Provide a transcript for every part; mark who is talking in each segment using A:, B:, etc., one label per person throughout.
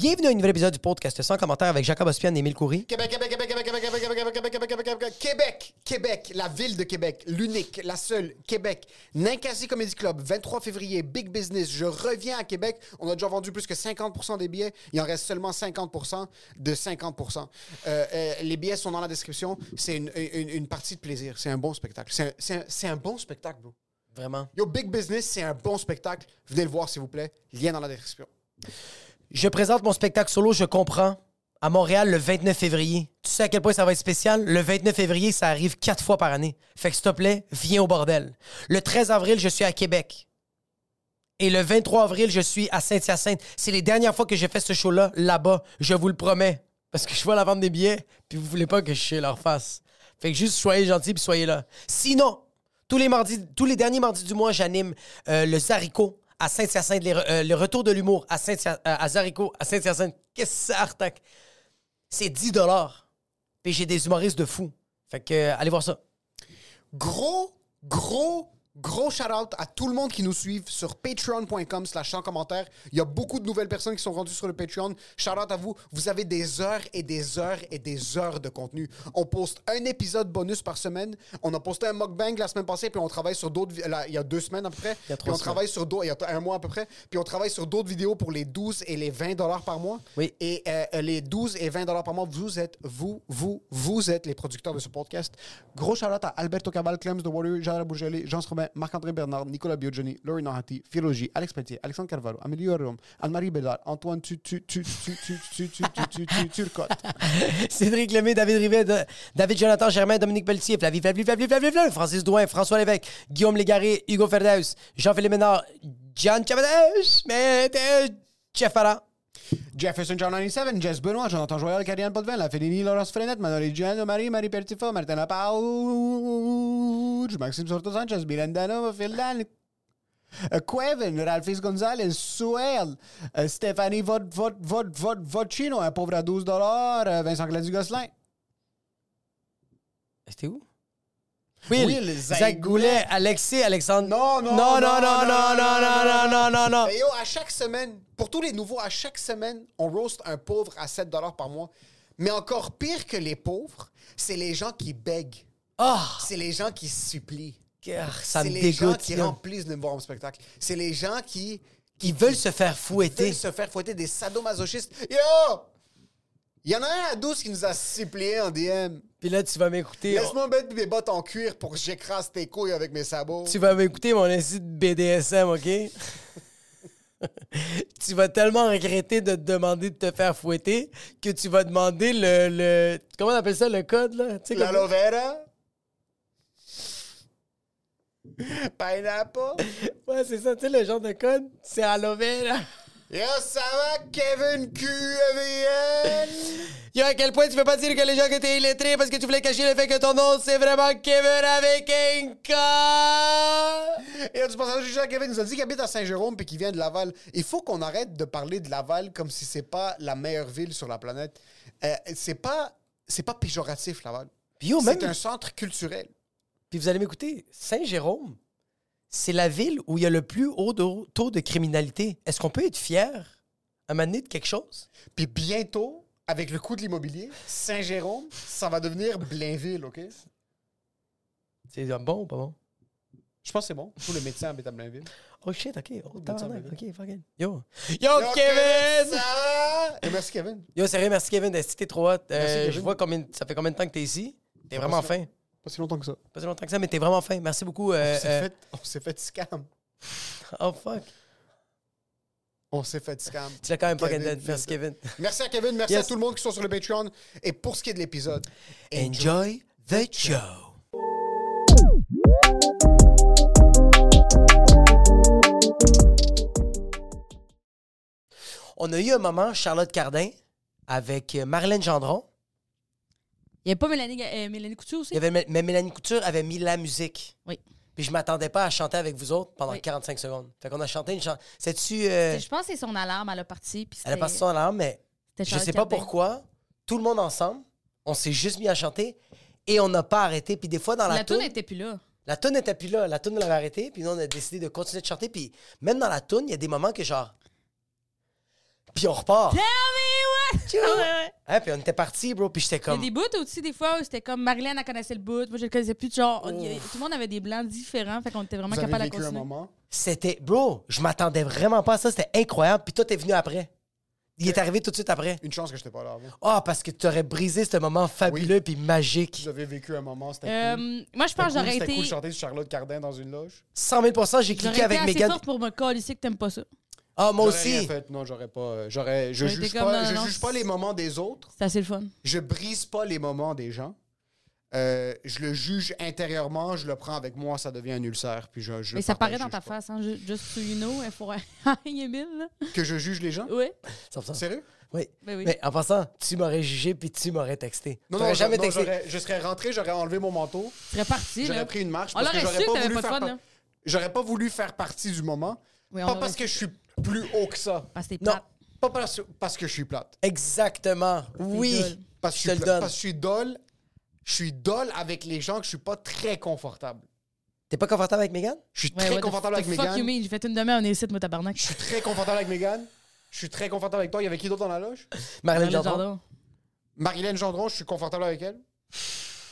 A: Bienvenue à un nouvel épisode du podcast sans commentaire avec Jacob Ospian et Émile Coury.
B: Québec, Québec, Québec, Québec, Québec, Québec, Québec, Québec, Québec, Québec, Québec, Québec, Québec, la ville de Québec, l'unique, la seule, Québec. Ninkasi Comedy Club, 23 février, Big Business. Je reviens à Québec. On a déjà vendu plus que 50% des billets. Il en reste seulement 50% de 50%. Euh, euh, les billets sont dans la description. C'est une, une, une partie de plaisir. C'est un bon spectacle. C'est un, c'est un, c'est un bon spectacle, bro.
A: Vraiment.
B: Yo, Big Business, c'est un bon spectacle. Venez le voir, s'il vous plaît. Lien dans la description.
A: Je présente mon spectacle solo, je comprends, à Montréal le 29 février. Tu sais à quel point ça va être spécial? Le 29 février, ça arrive quatre fois par année. Fait que s'il te plaît, viens au bordel. Le 13 avril, je suis à Québec. Et le 23 avril, je suis à Saint-Hyacinthe. C'est les dernières fois que j'ai fait ce show-là, là-bas. Je vous le promets. Parce que je vois la vente des billets, puis vous voulez pas que je leur face. Fait que juste soyez gentils, puis soyez là. Sinon, tous les, mardis, tous les derniers mardis du mois, j'anime euh, le Zarico à Saint-Hyacinthe, euh, le retour de l'humour à, Saint à Zarico, à Saint-Hyacinthe. Qu'est-ce que c'est, Artac? C'est 10 Puis j'ai des humoristes de fou. Fait que, euh, allez voir ça.
B: Gros, gros, gros shout-out à tout le monde qui nous suit sur patreon.com slash sans commentaire. Il y a beaucoup de nouvelles personnes qui sont rendues sur le Patreon. Shout-out à vous. Vous avez des heures et des heures et des heures de contenu. On poste un épisode bonus par semaine. On a posté un mukbang la semaine passée, puis on travaille sur d'autres... Il y a deux semaines à peu près.
A: Il y a
B: Puis
A: trois
B: on travaille sur d'autres... Il y a un mois à peu près. Puis on travaille sur d'autres vidéos pour les 12 et les 20 dollars par mois.
A: Oui.
B: Et euh, euh, les 12 et 20 dollars par mois, vous êtes, vous, vous, vous êtes les producteurs de ce podcast. Gros shout à Alberto Cabal, Clems de Warrior, Jean Bourgelet, Jean Robin, Marc-André Bernard, Nicolas Biogioni, Laurie Narati, Philogie, Alex Pelletier, Alexandre Carvalho, Amélie Rome, Anne-Marie Bédard, Antoine Turcotte.
A: Cédric Lemay, David Rivet, David Jonathan Germain, Dominique Pelletier, Francis Douin, François Lévesque, Guillaume Légaré, Hugo Ferdeus, Jean-Philippe Ménard,
B: Jefferson John 97, Jess Benoît, Jonathan Joyal, Karianne Potvin, La Fédénie, Laurence Frenette, Manuel Gian, Marie, Marie Pertifa, Martin Lapauge, Maxime Sorto Sanchez, Bilandano, Phil Dan, euh, Quevin, Ralphis Gonzalez, Suel, euh, Stéphanie Vod, Vod, Vod, Vod, Vodchino, un pauvre à 12 euh, Vincent Gladys-Gosselin.
A: C'était où? Will,
B: Will,
A: Zach, Goulet. Alexis, Alexandre.
B: Non, non,
A: non, non,
B: non,
A: non, non, non, non, non, non.
B: Et yo, à chaque semaine, pour tous les nouveaux, à chaque semaine, on roast un pauvre à 7 par mois. Mais encore pire que les pauvres, c'est les gens qui bèguent.
A: Ah,
B: C'est les gens qui supplient.
A: ça
B: c'est
A: me
B: les gens
A: dégoûte.
B: qui remplissent de me voir au spectacle. C'est les gens qui,
A: Ils veulent se faire fouetter.
B: veulent se faire fouetter des sadomasochistes. Yo! Il y en a un à 12 qui nous a supplié en DM.
A: Puis là, tu vas m'écouter.
B: Laisse-moi mettre mes bottes en cuir pour que j'écrase tes couilles avec mes sabots.
A: Tu vas m'écouter mon incite BDSM, OK? tu vas tellement regretter de te demander de te faire fouetter que tu vas demander le. le comment on appelle ça, le code, là? Tu sais, comme-
B: vera? Pineapple?
A: Ouais, c'est ça, tu sais, le genre de code, c'est aloe vera.
B: Yo, ça va, Kevin QVN?
A: Yo, à quel point tu veux pas dire que les gens que t'es illettrés parce que tu voulais cacher le fait que ton nom, c'est vraiment Kevin avec un K?
B: Et du passage du Kevin nous a dit qu'il habite à Saint-Jérôme puis qu'il vient de Laval. Il faut qu'on arrête de parler de Laval comme si c'est pas la meilleure ville sur la planète. Euh, c'est pas c'est pas péjoratif Laval.
A: Puis yo,
B: C'est
A: même.
B: un centre culturel.
A: Puis vous allez m'écouter, Saint-Jérôme, c'est la ville où il y a le plus haut de- taux de criminalité. Est-ce qu'on peut être fier à donné de quelque chose?
B: Puis bientôt, avec le coût de l'immobilier, Saint-Jérôme, ça va devenir Blainville, OK?
A: C'est bon ou pas bon?
B: Je pense que c'est bon. Tous les médecins habitent à Blainville.
A: Oh shit, ok. Oh, tabarnak, ok, fucking. Yo. Yo,
B: Yo,
A: Kevin!
B: ça va? Et merci, Kevin.
A: Yo, sérieux, merci Kevin. Que t'es trop hot? Euh, je vois combien, ça fait combien de temps que t'es ici? T'es vraiment
B: si
A: fin.
B: Pas si longtemps que ça.
A: Pas si longtemps que ça, mais t'es vraiment fin. Merci beaucoup. euh,
B: on s'est
A: euh,
B: fait, on s'est fait scam.
A: Oh fuck.
B: On s'est fait scam.
A: Tu l'as quand même pas
B: Kevin.
A: Merci Kevin.
B: Merci à Kevin, merci
A: Yes.
B: à tout le monde qui sont sur le Patreon. Et pour ce qui est de l'épisode,
A: Enjoy the show. On a eu un moment, Charlotte Cardin, avec Marlène Gendron.
C: Il n'y avait pas Mélanie, euh, Mélanie Couture aussi?
A: Il y avait, mais Mélanie Couture avait mis la musique.
C: Oui.
A: Puis je m'attendais pas à chanter avec vous autres pendant
C: Oui.
A: 45 secondes. Fait qu'on a chanté une chanson. C'est-tu. euh,
C: Je pense que c'est son alarme, elle a parti. puis
A: elle a passé son alarme, mais je sais pas pourquoi. Tout le monde ensemble, on s'est juste mis à chanter et on n'a pas arrêté. Puis des fois, dans la,
C: La toune
A: toune,
C: n'était plus là.
A: la toune n'était plus là. La toune, on l'avait arrêtée. Puis nous, on a décidé de continuer de chanter. Puis même dans la toune, il y a des moments que genre. Puis on repart.
C: Tell me what! Ouais, ouais.
A: Hein, puis on était partis, bro. Puis j'étais
C: Il y a
A: comme.
C: des bouts aussi, des fois, où c'était comme Marilyn, elle connaissait le bout. Moi, je le connaissais plus. Genre, on- y tout le monde avait des blancs différents. Fait qu'on était vraiment
B: vous avez
C: capable de
B: vécu un
C: continuer.
B: moment?
A: C'était. Bro, je m'attendais vraiment pas à ça. C'était incroyable. Puis toi, t'es venu après. Il est arrivé tout de suite après.
B: Une chance que j'étais pas là avant.
A: Ah, parce que tu aurais brisé ce moment fabuleux puis magique.
B: Vous avez vécu un moment, c'était cool.
C: Euh, moi, je pense que
B: cool,
C: j'aurais
B: C'était
C: été.
B: cool de chanter sur Charlotte Cardin dans une loge.
A: 100 000 j'ai
C: J'aurais
A: cliqué
C: été
A: avec
C: assez
A: Megan.
C: forte pour me coller que t'aimes pas ça.
A: Ah, moi
B: J'aurais rien
A: aussi.
B: fait. Non, j'aurais pas. euh, J'aurais. Je
C: J'aurais
B: juge pas.
C: non,
B: Je
C: non,
B: juge pas les moments des autres.
C: C'est assez le fun.
B: Je brise pas les moments des gens. Euh, je le juge intérieurement, je le prends avec moi, ça devient un ulcère. Puis je, je
C: Mais ça paraît dans ta
B: pas.
C: face, hein. ju- Just so you know, il faut.
B: Que je juge les gens?
C: Oui.
A: 100%.
B: Sérieux?
A: Oui.
C: Ben oui.
A: Mais en passant, tu m'aurais jugé puis tu m'aurais texté.
B: Non, non,
A: jamais
B: non,
A: texté.
B: je serais rentré, j'aurais enlevé mon manteau,
C: Tu serais parti, là.
B: j'aurais pris une marche
C: On
B: parce que j'aurais
C: su
B: pas voulu
C: pas de
B: faire
C: fun,
B: par-
C: là.
B: J'aurais pas voulu faire partie du moment.
C: Oui,
B: pas parce
C: su.
B: que je suis plus haut que ça.
C: Parce que t'es
A: Non.
C: plate.
B: Pas parce, parce que je suis plate.
A: Exactement. Oui.
B: Parce que
A: Je
B: je
A: te
B: suis
A: le
B: pla-
A: donne.
B: Parce que je suis dole. Je suis dole avec les gens que je suis pas très confortable.
A: T'es pas confortable avec Megan?
B: Je suis
C: Ouais,
B: très
C: the
B: confortable
C: f-
B: avec
C: the Fuck you
B: Megan.
C: mean, j'ai fait une demi-heure, on est ici, moi, tabarnak.
B: Je suis très confortable avec Megan. Je suis très confortable avec toi. Il y avait qui d'autre dans la loge?
A: Marlène
C: Dans le
A: Gendron.
C: jardin.
B: Marilyn Gendron, je suis confortable avec elle.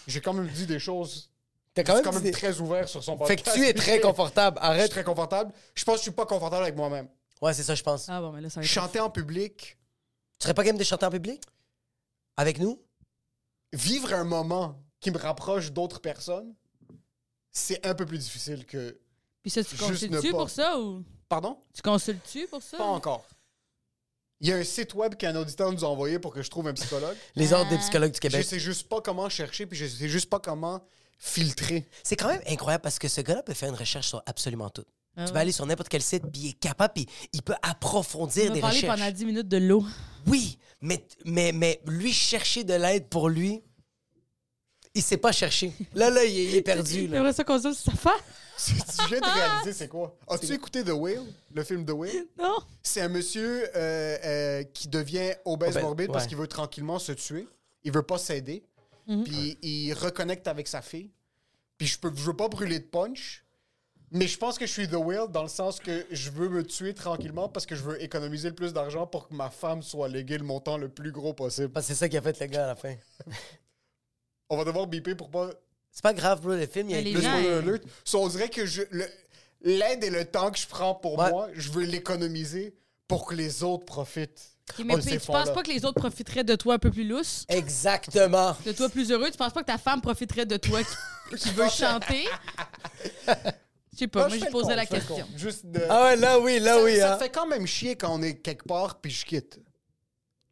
B: J'ai quand même dit des choses.
A: T'as quand même,
B: quand même très ouvert sur son
A: Fait
B: podcast.
A: que tu es très confortable.
B: Je suis
A: Arrête.
B: très confortable. Je pense que je suis pas confortable avec moi-même.
A: Ouais, c'est ça, je pense.
C: Ah bon, mais là, ça va être...
B: Chanter en public,
A: Tu serais pas game de chanter en public? Avec nous?
B: vivre un moment qui me rapproche d'autres personnes, c'est un peu plus difficile que.
C: Puis ça, tu
B: Juste
C: consultes-tu
B: ne pas.
C: pour ça ou...
B: Pardon?
C: Tu consultes-tu pour ça?
B: Pas encore. Il y a un site web qu'un auditeur nous a envoyé pour que je trouve un psychologue.
A: Les ordres des psychologues du
B: Je
A: Québec.
B: sais juste pas comment chercher, puis je sais juste pas comment filtrer.
A: C'est quand même incroyable parce que ce gars-là peut faire une recherche sur absolument tout.
C: Ah
A: tu peux aller sur n'importe quel site, puis il est capable, puis il peut
C: On
A: approfondir
C: va
A: des
C: parler
A: recherches.
C: pendant 10 minutes de l'eau.
A: Oui, mais, mais, mais lui chercher de l'aide pour lui, il sait pas chercher. Là, là, il est, il est perdu.
C: J'aimerais ça qu'on sur sa face.
B: tu viens de réaliser c'est quoi? As-tu écouté The Whale, le film The Whale?
C: Non.
B: C'est un monsieur euh, euh, qui devient obèse morbide parce qu'il veut tranquillement se tuer. Il veut pas s'aider. Puis il reconnecte avec sa fille. Puis je, peux, je veux pas brûler de punch. Mais je pense que je suis The Whale dans le sens que je veux me tuer tranquillement parce que je veux économiser le plus d'argent pour que ma femme soit léguée le montant le plus gros possible.
A: Parce que c'est ça qui a fait le gars à la fin.
B: On va devoir biper pour pas
A: C'est pas grave, bro, le film, il
C: les
B: le
C: gens,
B: spoiler alert. So, on dirait que je le- l'aide et le temps que je prends pour
A: Ouais.
B: moi, je veux l'économiser pour que les autres profitent.
C: Mais
B: ces
C: puis tu penses pas que les autres profiteraient de toi un peu plus lousse?
A: Exactement.
C: De toi plus heureux? Tu penses pas que ta femme profiterait de toi qui, qui veut chanter? Je sais pas,
B: Ah,
C: moi
B: je fais le con,
C: la
B: je fais le
C: question.
B: con. Juste de...
A: Ah ouais, là, oui, là,
B: ça,
A: oui.
B: ça
A: hein.
B: fait quand même chier quand on est quelque part puis je quitte.
C: Ouais,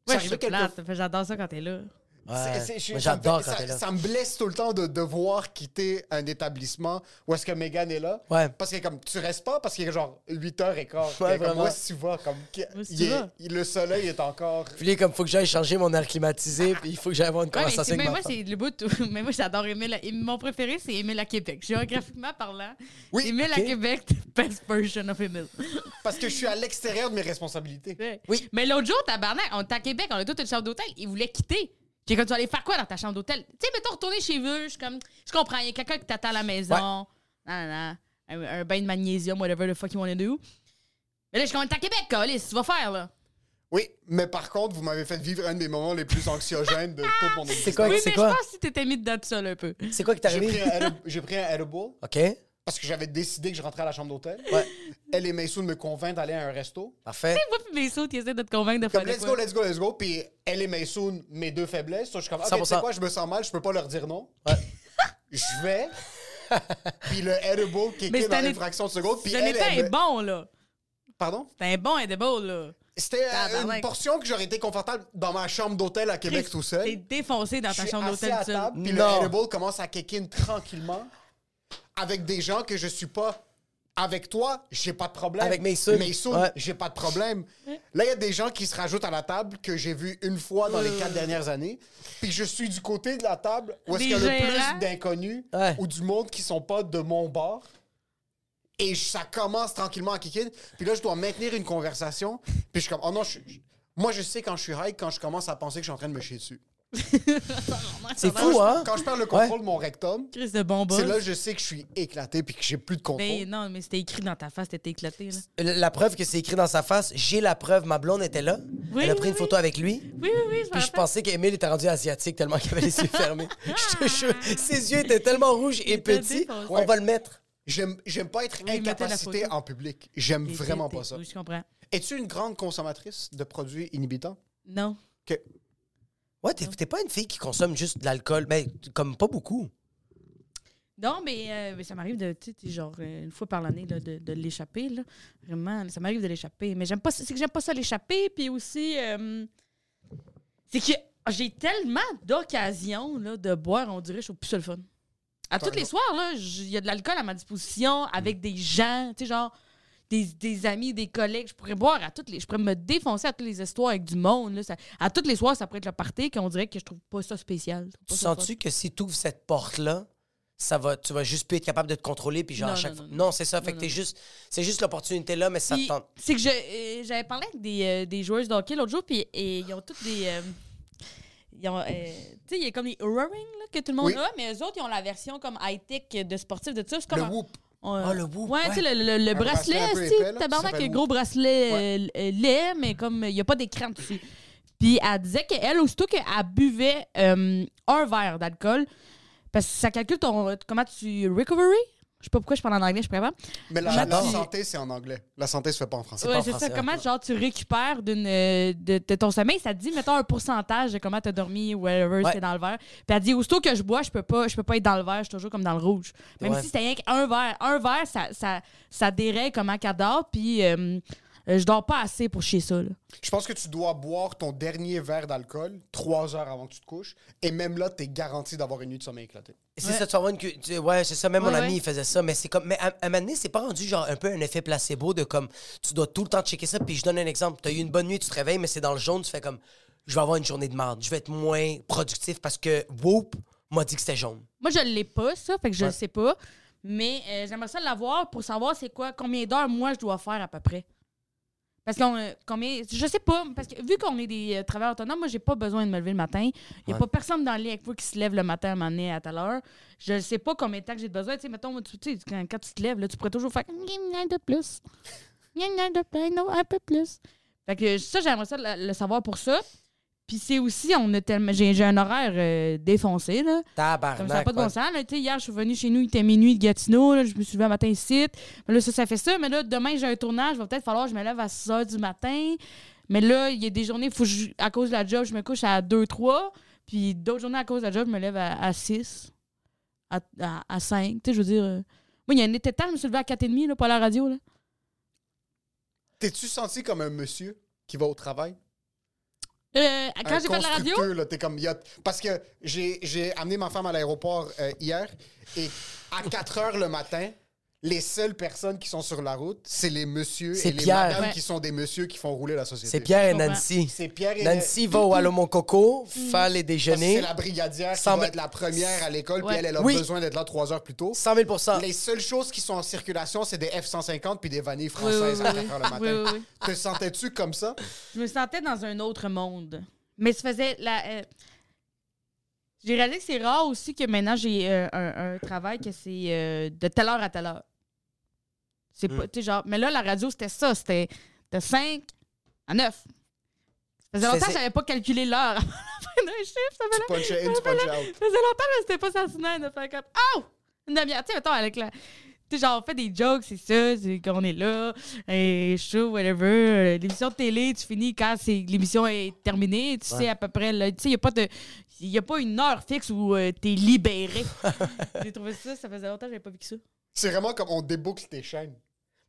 B: Ça
C: je
B: arrivait
C: suis
B: quelque-
C: plate. J'adore ça quand t'es là.
A: Ouais. Moi, j'adore quand
B: ça,
A: t'es là.
B: ça me blesse tout le temps de devoir quitter un établissement où est-ce que Megan est là.
A: Ouais.
B: Parce que comme tu restes pas parce qu'il est genre 8h15.
A: Ouais,
B: comme, est-ce que tu vas? Comme, il
C: tu
B: est-
C: vas?
B: il- le soleil est encore.
A: Puis là, comme faut que j'aille changer mon air climatisé, puis il faut que j'aille avoir une
C: Ouais, mais
A: conversation avec
C: mais
A: ma
C: moi, c'est le bout. où- Mais moi, j'adore Émile. à- Mon préféré, c'est Émile à Québec. Géographiquement parlant,
B: Oui,
A: ok.
C: à Québec, the best version of Émile.
B: Parce que je suis à l'extérieur de mes responsabilités.
C: Ouais.
A: Oui.
C: Mais l'autre jour, tabarnak, on était à Québec, on a toute une chambre d'hôtel. Il voulait quitter. J'ai comme, tu vas aller faire quoi dans ta chambre d'hôtel? Tu sais, mettons, retourner chez eux. Je suis comme, je comprends, il y a quelqu'un qui t'attend à la maison. Non, non, non. un, un bain de magnésium, whatever the fuck you wanna do. Mais là, je suis comme, t'es à Québec, Calis, tu vas faire, là.
B: Oui, mais par contre, vous m'avez fait vivre un des moments les plus anxiogènes de toute mon existence.
A: C'est quoi,
C: Oui,
A: c'est
C: mais je
A: quoi?
C: pense que t'étais mis dedans tout seul un peu.
A: C'est quoi qui t'est
B: J'ai pris,
A: arrivé?
B: j'ai pris un edible
A: OK,
B: parce que j'avais décidé que je rentrais à la chambre d'hôtel.
A: Ouais.
B: Elle et Maysoon me convainquent d'aller à un resto.
A: parfait.
C: Moi, puis mes sauts, tu essaies de te convaincre de faire
B: Comme let's
C: quoi?
B: go, let's go, let's go. Puis elle et Maysoon, mes deux faiblesses. So, je suis comme, ok, tu sais
A: 100%.
B: quoi, je me sens mal, je peux pas leur dire non.
A: Ouais.
B: Je vais. puis le edible qui
C: Mais
B: est
C: c'est
B: dans une fraction de seconde. Puis elle, elle
C: un
B: me-
C: bon, là.
B: Pardon?
C: C'était un bon edible, là.
B: C'était euh,
C: Tabarnak.
B: une portion que j'aurais été confortable dans ma chambre d'hôtel à Québec tout seul.
C: T'es défoncé dans
B: Je
C: ta
B: suis
C: chambre
B: assis
C: d'hôtel
B: à
C: tout seul.
B: table, puis
A: Non.
B: le edible commence à kick in tranquillement avec des gens que je suis pas. Avec toi, j'ai pas de problème.
A: Avec Mason.
B: Mason,
A: Ouais.
B: j'ai pas de problème. Là, il y a des gens qui se rajoutent à la table que j'ai vu une fois dans les quatre dernières années. Puis je suis du côté de la table où est-ce qu'il y a le plus d'inconnus
A: Ouais.
B: ou du monde qui sont pas de mon bord. Et ça commence tranquillement à kick in. Puis là, je dois maintenir une conversation. Puis je suis comme, oh non, je moi, je sais quand je suis high, quand je commence à penser que je suis en train de me chier dessus.
A: C'est fou,
B: je-
A: hein?
B: Quand je perds le contrôle de mon rectum,
C: Chris de bon
B: c'est là que je sais que je suis éclaté puis que j'ai plus de contrôle.
C: Mais non, mais c'était écrit dans ta face, t'étais éclaté, là.
A: La la preuve que c'est écrit dans sa face, j'ai la preuve, ma blonde était là.
C: Oui,
A: Elle a
C: oui,
A: pris une
C: oui.
A: photo avec lui.
C: Oui, oui, oui, je
A: Puis je pensais qu'Emile était rendu asiatique tellement qu'il avait les yeux fermés. Je te jure, ses yeux étaient tellement rouges et petits. On va le mettre.
B: J'aime, pas être incapacité en public. J'aime vraiment pas ça.
C: Oui, je comprends.
B: Es-tu une grande consommatrice de produits inhibitants?
C: Non.
A: Ouais, t'es t'es pas une fille qui consomme juste de l'alcool, mais comme pas beaucoup.
C: Non, mais, euh, mais ça m'arrive de, tu sais, genre, euh, une fois par l'année, là, de, de l'échapper, là. Vraiment, ça m'arrive de l'échapper. Mais j'aime pas ça- c'est que j'aime pas ça l'échapper, puis aussi, euh, c'est que j'ai tellement d'occasions, là, de boire, on dirait, je trouve plus ça le fun. À tous les soirs, là, il y a de l'alcool à ma disposition, avec des gens, tu sais, genre, des, des amis, des collègues. Je pourrais boire à toutes les. Je pourrais me défoncer à toutes les histoires avec du monde. Là. Ça- à toutes les soirs, ça pourrait être le party qu'on dirait que je trouve pas ça spécial.
A: Tu
C: ça
A: sens-tu que si tu ouvres cette porte-là, ça va, tu vas juste plus être capable de te contrôler, puis genre
C: Non,
A: à chaque
C: non,
A: fois?
C: non,
A: Non, c'est ça. Fait
C: Non,
A: que t'es juste. C'est juste l'opportunité là, mais ça te tente.
C: C'est que je, euh, j'avais parlé avec des, euh, des joueuses de hockey l'autre jour, puis et ils ont toutes des. euh, ils ont, euh, tu sais, il y a comme les Roaring là, que tout le monde
B: Oui.
C: a, mais eux autres, ils ont la version comme high-tech de sportif de ça. C'est comme
B: Le
C: un-
B: whoop.
C: On-
A: Ah, le whoop,
C: Ouais, tu sais,
A: ouais.
C: le, le- le
B: Un
C: bracelet,
B: bracelet qui
C: tabarnak, le gros bracelet euh, euh, laid, mais comme il n'y a pas d'écran dessus. Puis elle disait qu'elle, aussitôt qu'elle buvait euh, un verre d'alcool, parce que ça calcule ton, comment tu recovery? Je sais pas pourquoi je parle en anglais, je suis pas capable.
B: Mais la, santé, c'est en anglais. La santé se fait pas en français.
C: Ouais, c'est ça. Comment genre tu récupères d'une euh, de, de ton sommeil, ça te dit mettons un pourcentage de comment t'as dormi ou whatever
A: Ouais.
C: c'est dans le verre. Puis elle dit aussitôt que je bois, je peux pas je peux pas être dans le verre, je suis toujours comme dans le rouge. Même
A: Ouais.
C: si c'était rien qu'un verre, un verre ça ça ça dérègle comment qu'elle dort puis euh, je dors pas assez pour chier ça là.
B: Je pense que tu dois boire ton dernier verre d'alcool trois heures avant que tu te couches. Et même là, t'es garanti d'avoir une nuit de sommeil éclatée.
A: C'est
C: Ouais.
A: ça, tu vas avoir une. cu- tu- Ouais, c'est ça. Même mon ami,
C: ouais.
A: il faisait ça. Mais c'est comme. Mais à, à un moment donné, c'est pas rendu genre un peu un effet placebo de comme. Tu dois tout le temps checker ça. Puis je donne un exemple. Tu as eu une bonne nuit, tu te réveilles, mais c'est dans le jaune, tu fais comme. Je vais avoir une journée de merde. Je vais être moins productif parce que Whoop m'a dit que c'était jaune.
C: Moi je l'ai pas ça, fait que je
A: Ouais.
C: le sais pas. Mais euh, j'aimerais ça l'avoir pour savoir c'est quoi combien d'heures moi je dois faire à peu près. Parce qu'on euh, combien je sais pas parce que vu qu'on est des euh, travailleurs autonomes, moi j'ai pas besoin de me lever le matin. Il y a
A: Ouais.
C: pas personne dans le lit avec moi qui se lève le matin à un moment donné à telle heure. Je sais pas combien de temps que j'ai besoin, tu sais mettons tu sais quand, quand tu te lèves là, tu pourrais toujours faire un de plus. Un de plus. Fait que ça j'aimerais ça le, le savoir pour ça. Puis c'est aussi on a tellement j'ai un horaire euh, défoncé là.
A: Tabarnak.
C: Comme ça n'a pas de bon sens. Là, hier, je suis venue chez nous, il était minuit de Gatineau. là, je me suis levée un matin ici. Mais là, ça, ça fait ça. Mais là, demain, j'ai un tournage. Il va peut-être falloir que je me lève à 6 h du matin. Mais là, il y a des journées, faut que je- à cause de la job, je me couche à 2, 3. Puis d'autres journées, à cause de la job, je me lève à, à 6, à, à, à 5. Tu sais, je veux dire. euh, Moi, il y a un été temps, je me suis levée à 4h30 là, pour aller à la radio. Là.
B: T'es-tu senti comme un monsieur qui va au travail?
C: Euh, quand j'ai fait de la radio,
B: là, t'es comme, a- Parce que j'ai j'ai amené ma femme à l'aéroport euh, hier et à 4 heures le matin, les seules personnes qui sont sur la route, c'est les messieurs et les madames
C: Ouais.
B: qui sont des messieurs qui font rouler la société.
A: C'est Pierre et. Nancy.
B: C'est Pierre et
A: Nancy va au Allô coco, faire les déjeuners.
B: C'est la brigadière qui
A: 100
B: va être la première à l'école,
C: Ouais.
B: puis elle, elle a
A: Oui.
B: besoin d'être là trois heures plus tôt.
A: 100 000
B: Les seules choses qui sont en circulation, c'est des F-150 puis des vanilles
C: oui, oui,
B: françaises à
C: oui,
B: 4 heures le matin.
C: oui, oui, oui.
B: Te sentais-tu comme ça?
C: je me sentais dans un autre monde. Mais ça faisait la. euh, J'ai réalisé que c'est rare aussi que maintenant j'ai euh, un, un travail que c'est euh, de telle heure à telle heure. C'est pas, tu sais, genre, mais là, la radio, c'était ça. C'était de 5 à 9. Ça faisait longtemps que j'avais pas calculé l'heure avant la fin d'un chiffre. Ça
B: in, tu out.
C: ça faisait longtemps, mais c'était pas fascinant de faire comme Oh! Une demi-heure. Tu sais, mettons, avec la. Tu sais, genre, on fait des jokes, c'est ça, c'est qu'on est là, et show, whatever. L'émission de télé, tu finis quand c'est l'émission est terminée, tu sais à peu près, là, tu sais, il n'y a pas de. Il y a pas une heure fixe où euh, t'es libéré. J'ai trouvé ça, ça faisait longtemps que j'avais pas vu que ça.
B: C'est vraiment comme on déboucle tes chaînes.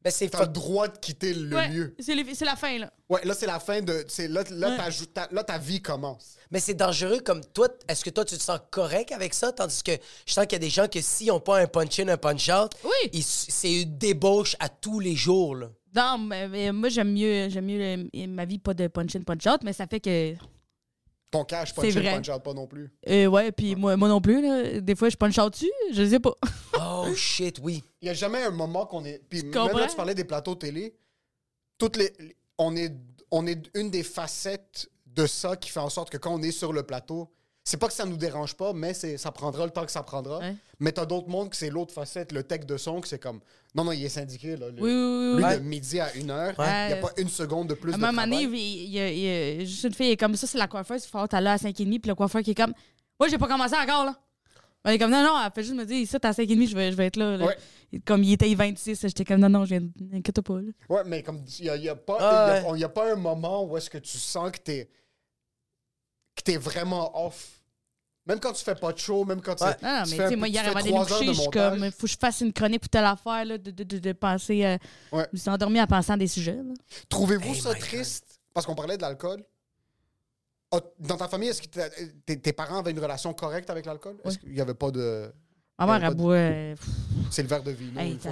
A: Ben, c'est
B: T'as le droit de quitter le
C: Ouais,
B: lieu.
C: c'est les- c'est la fin, là.
B: Ouais, là, c'est la fin de. c'est Là, là,
C: Ouais.
B: ta, là, ta vie commence.
A: Mais c'est dangereux comme toi. Est-ce que toi, tu te sens correct avec ça? Tandis que je sens qu'il y a des gens que s'ils n'ont pas un punch-in, un punch-out,
C: Oui.
A: ils- c'est une débauche à tous les jours. Là.
C: Non, mais, mais moi, j'aime mieux, j'aime mieux ma vie, pas de punch-in, punch-out, mais ça fait que.
B: Ton cash,
C: C'est
B: punch
C: vrai.
B: punch out, pas non plus.
C: Euh, ouais, puis moi, moi non plus, là. Des fois, je punch out dessus, je sais pas.
A: Oh shit, oui.
B: Il n'y a jamais un moment qu'on est. Puis même là, tu parlais des plateaux télé. Toutes les, on, est, on est une des facettes de ça qui fait en sorte que quand on est sur le plateau, c'est pas que ça nous dérange pas, mais c'est, ça prendra le temps que ça prendra.
C: Ouais.
B: Mais t'as d'autres mondes que c'est l'autre facette, le tech de son, que c'est comme. Non, non, il est syndiqué. Là, Le-
C: Oui, oui, oui.
B: Lui, de midi à une heure, il
C: Ouais.
B: n'y a pas une seconde de plus
C: À un
B: de
C: moment donné, il y, a- il y a juste une fille comme ça, c'est la coiffeuse, il faut être là à 5h30, puis le coiffeur qui est comme Moi, j'ai pas commencé encore, là. Elle est comme Non, non, elle fait juste me dire Ici, t'es à 5h30, je vais, je vais être là.
B: Ouais.
C: Comme il était 26, j'étais comme Non, non, je viens, inquiète pas, là.
B: Ouais, mais comme il n'y a, il y a pas
A: Ah
B: il y a-
A: ouais.
B: il y a pas un moment où est-ce que tu sens que t'es que t'es vraiment off. Même quand tu fais pas de show, même quand tu,
A: Ouais.
C: Non, non,
B: tu
C: mais
B: fais
C: tu sais, moi, hier, avant d'aller
B: trois
C: me coucher,
B: de
C: je suis
B: montage.
C: comme Faut que je fasse une chronique pour telle affaire, là, de, de, de, de penser. euh,
B: Ouais.
C: Je me suis endormie en pensant à des sujets, là.
B: Trouvez-vous
A: Hey
B: ça triste? Parce qu'on parlait de l'alcool. Ah, Dans ta famille, est-ce que t'as- tes, parents avaient une relation correcte avec l'alcool? Est-ce qu'il n'y avait pas de.
C: Ma mère, elle boit. euh,
B: C'est le verre de vino
C: Hey,
B: fois?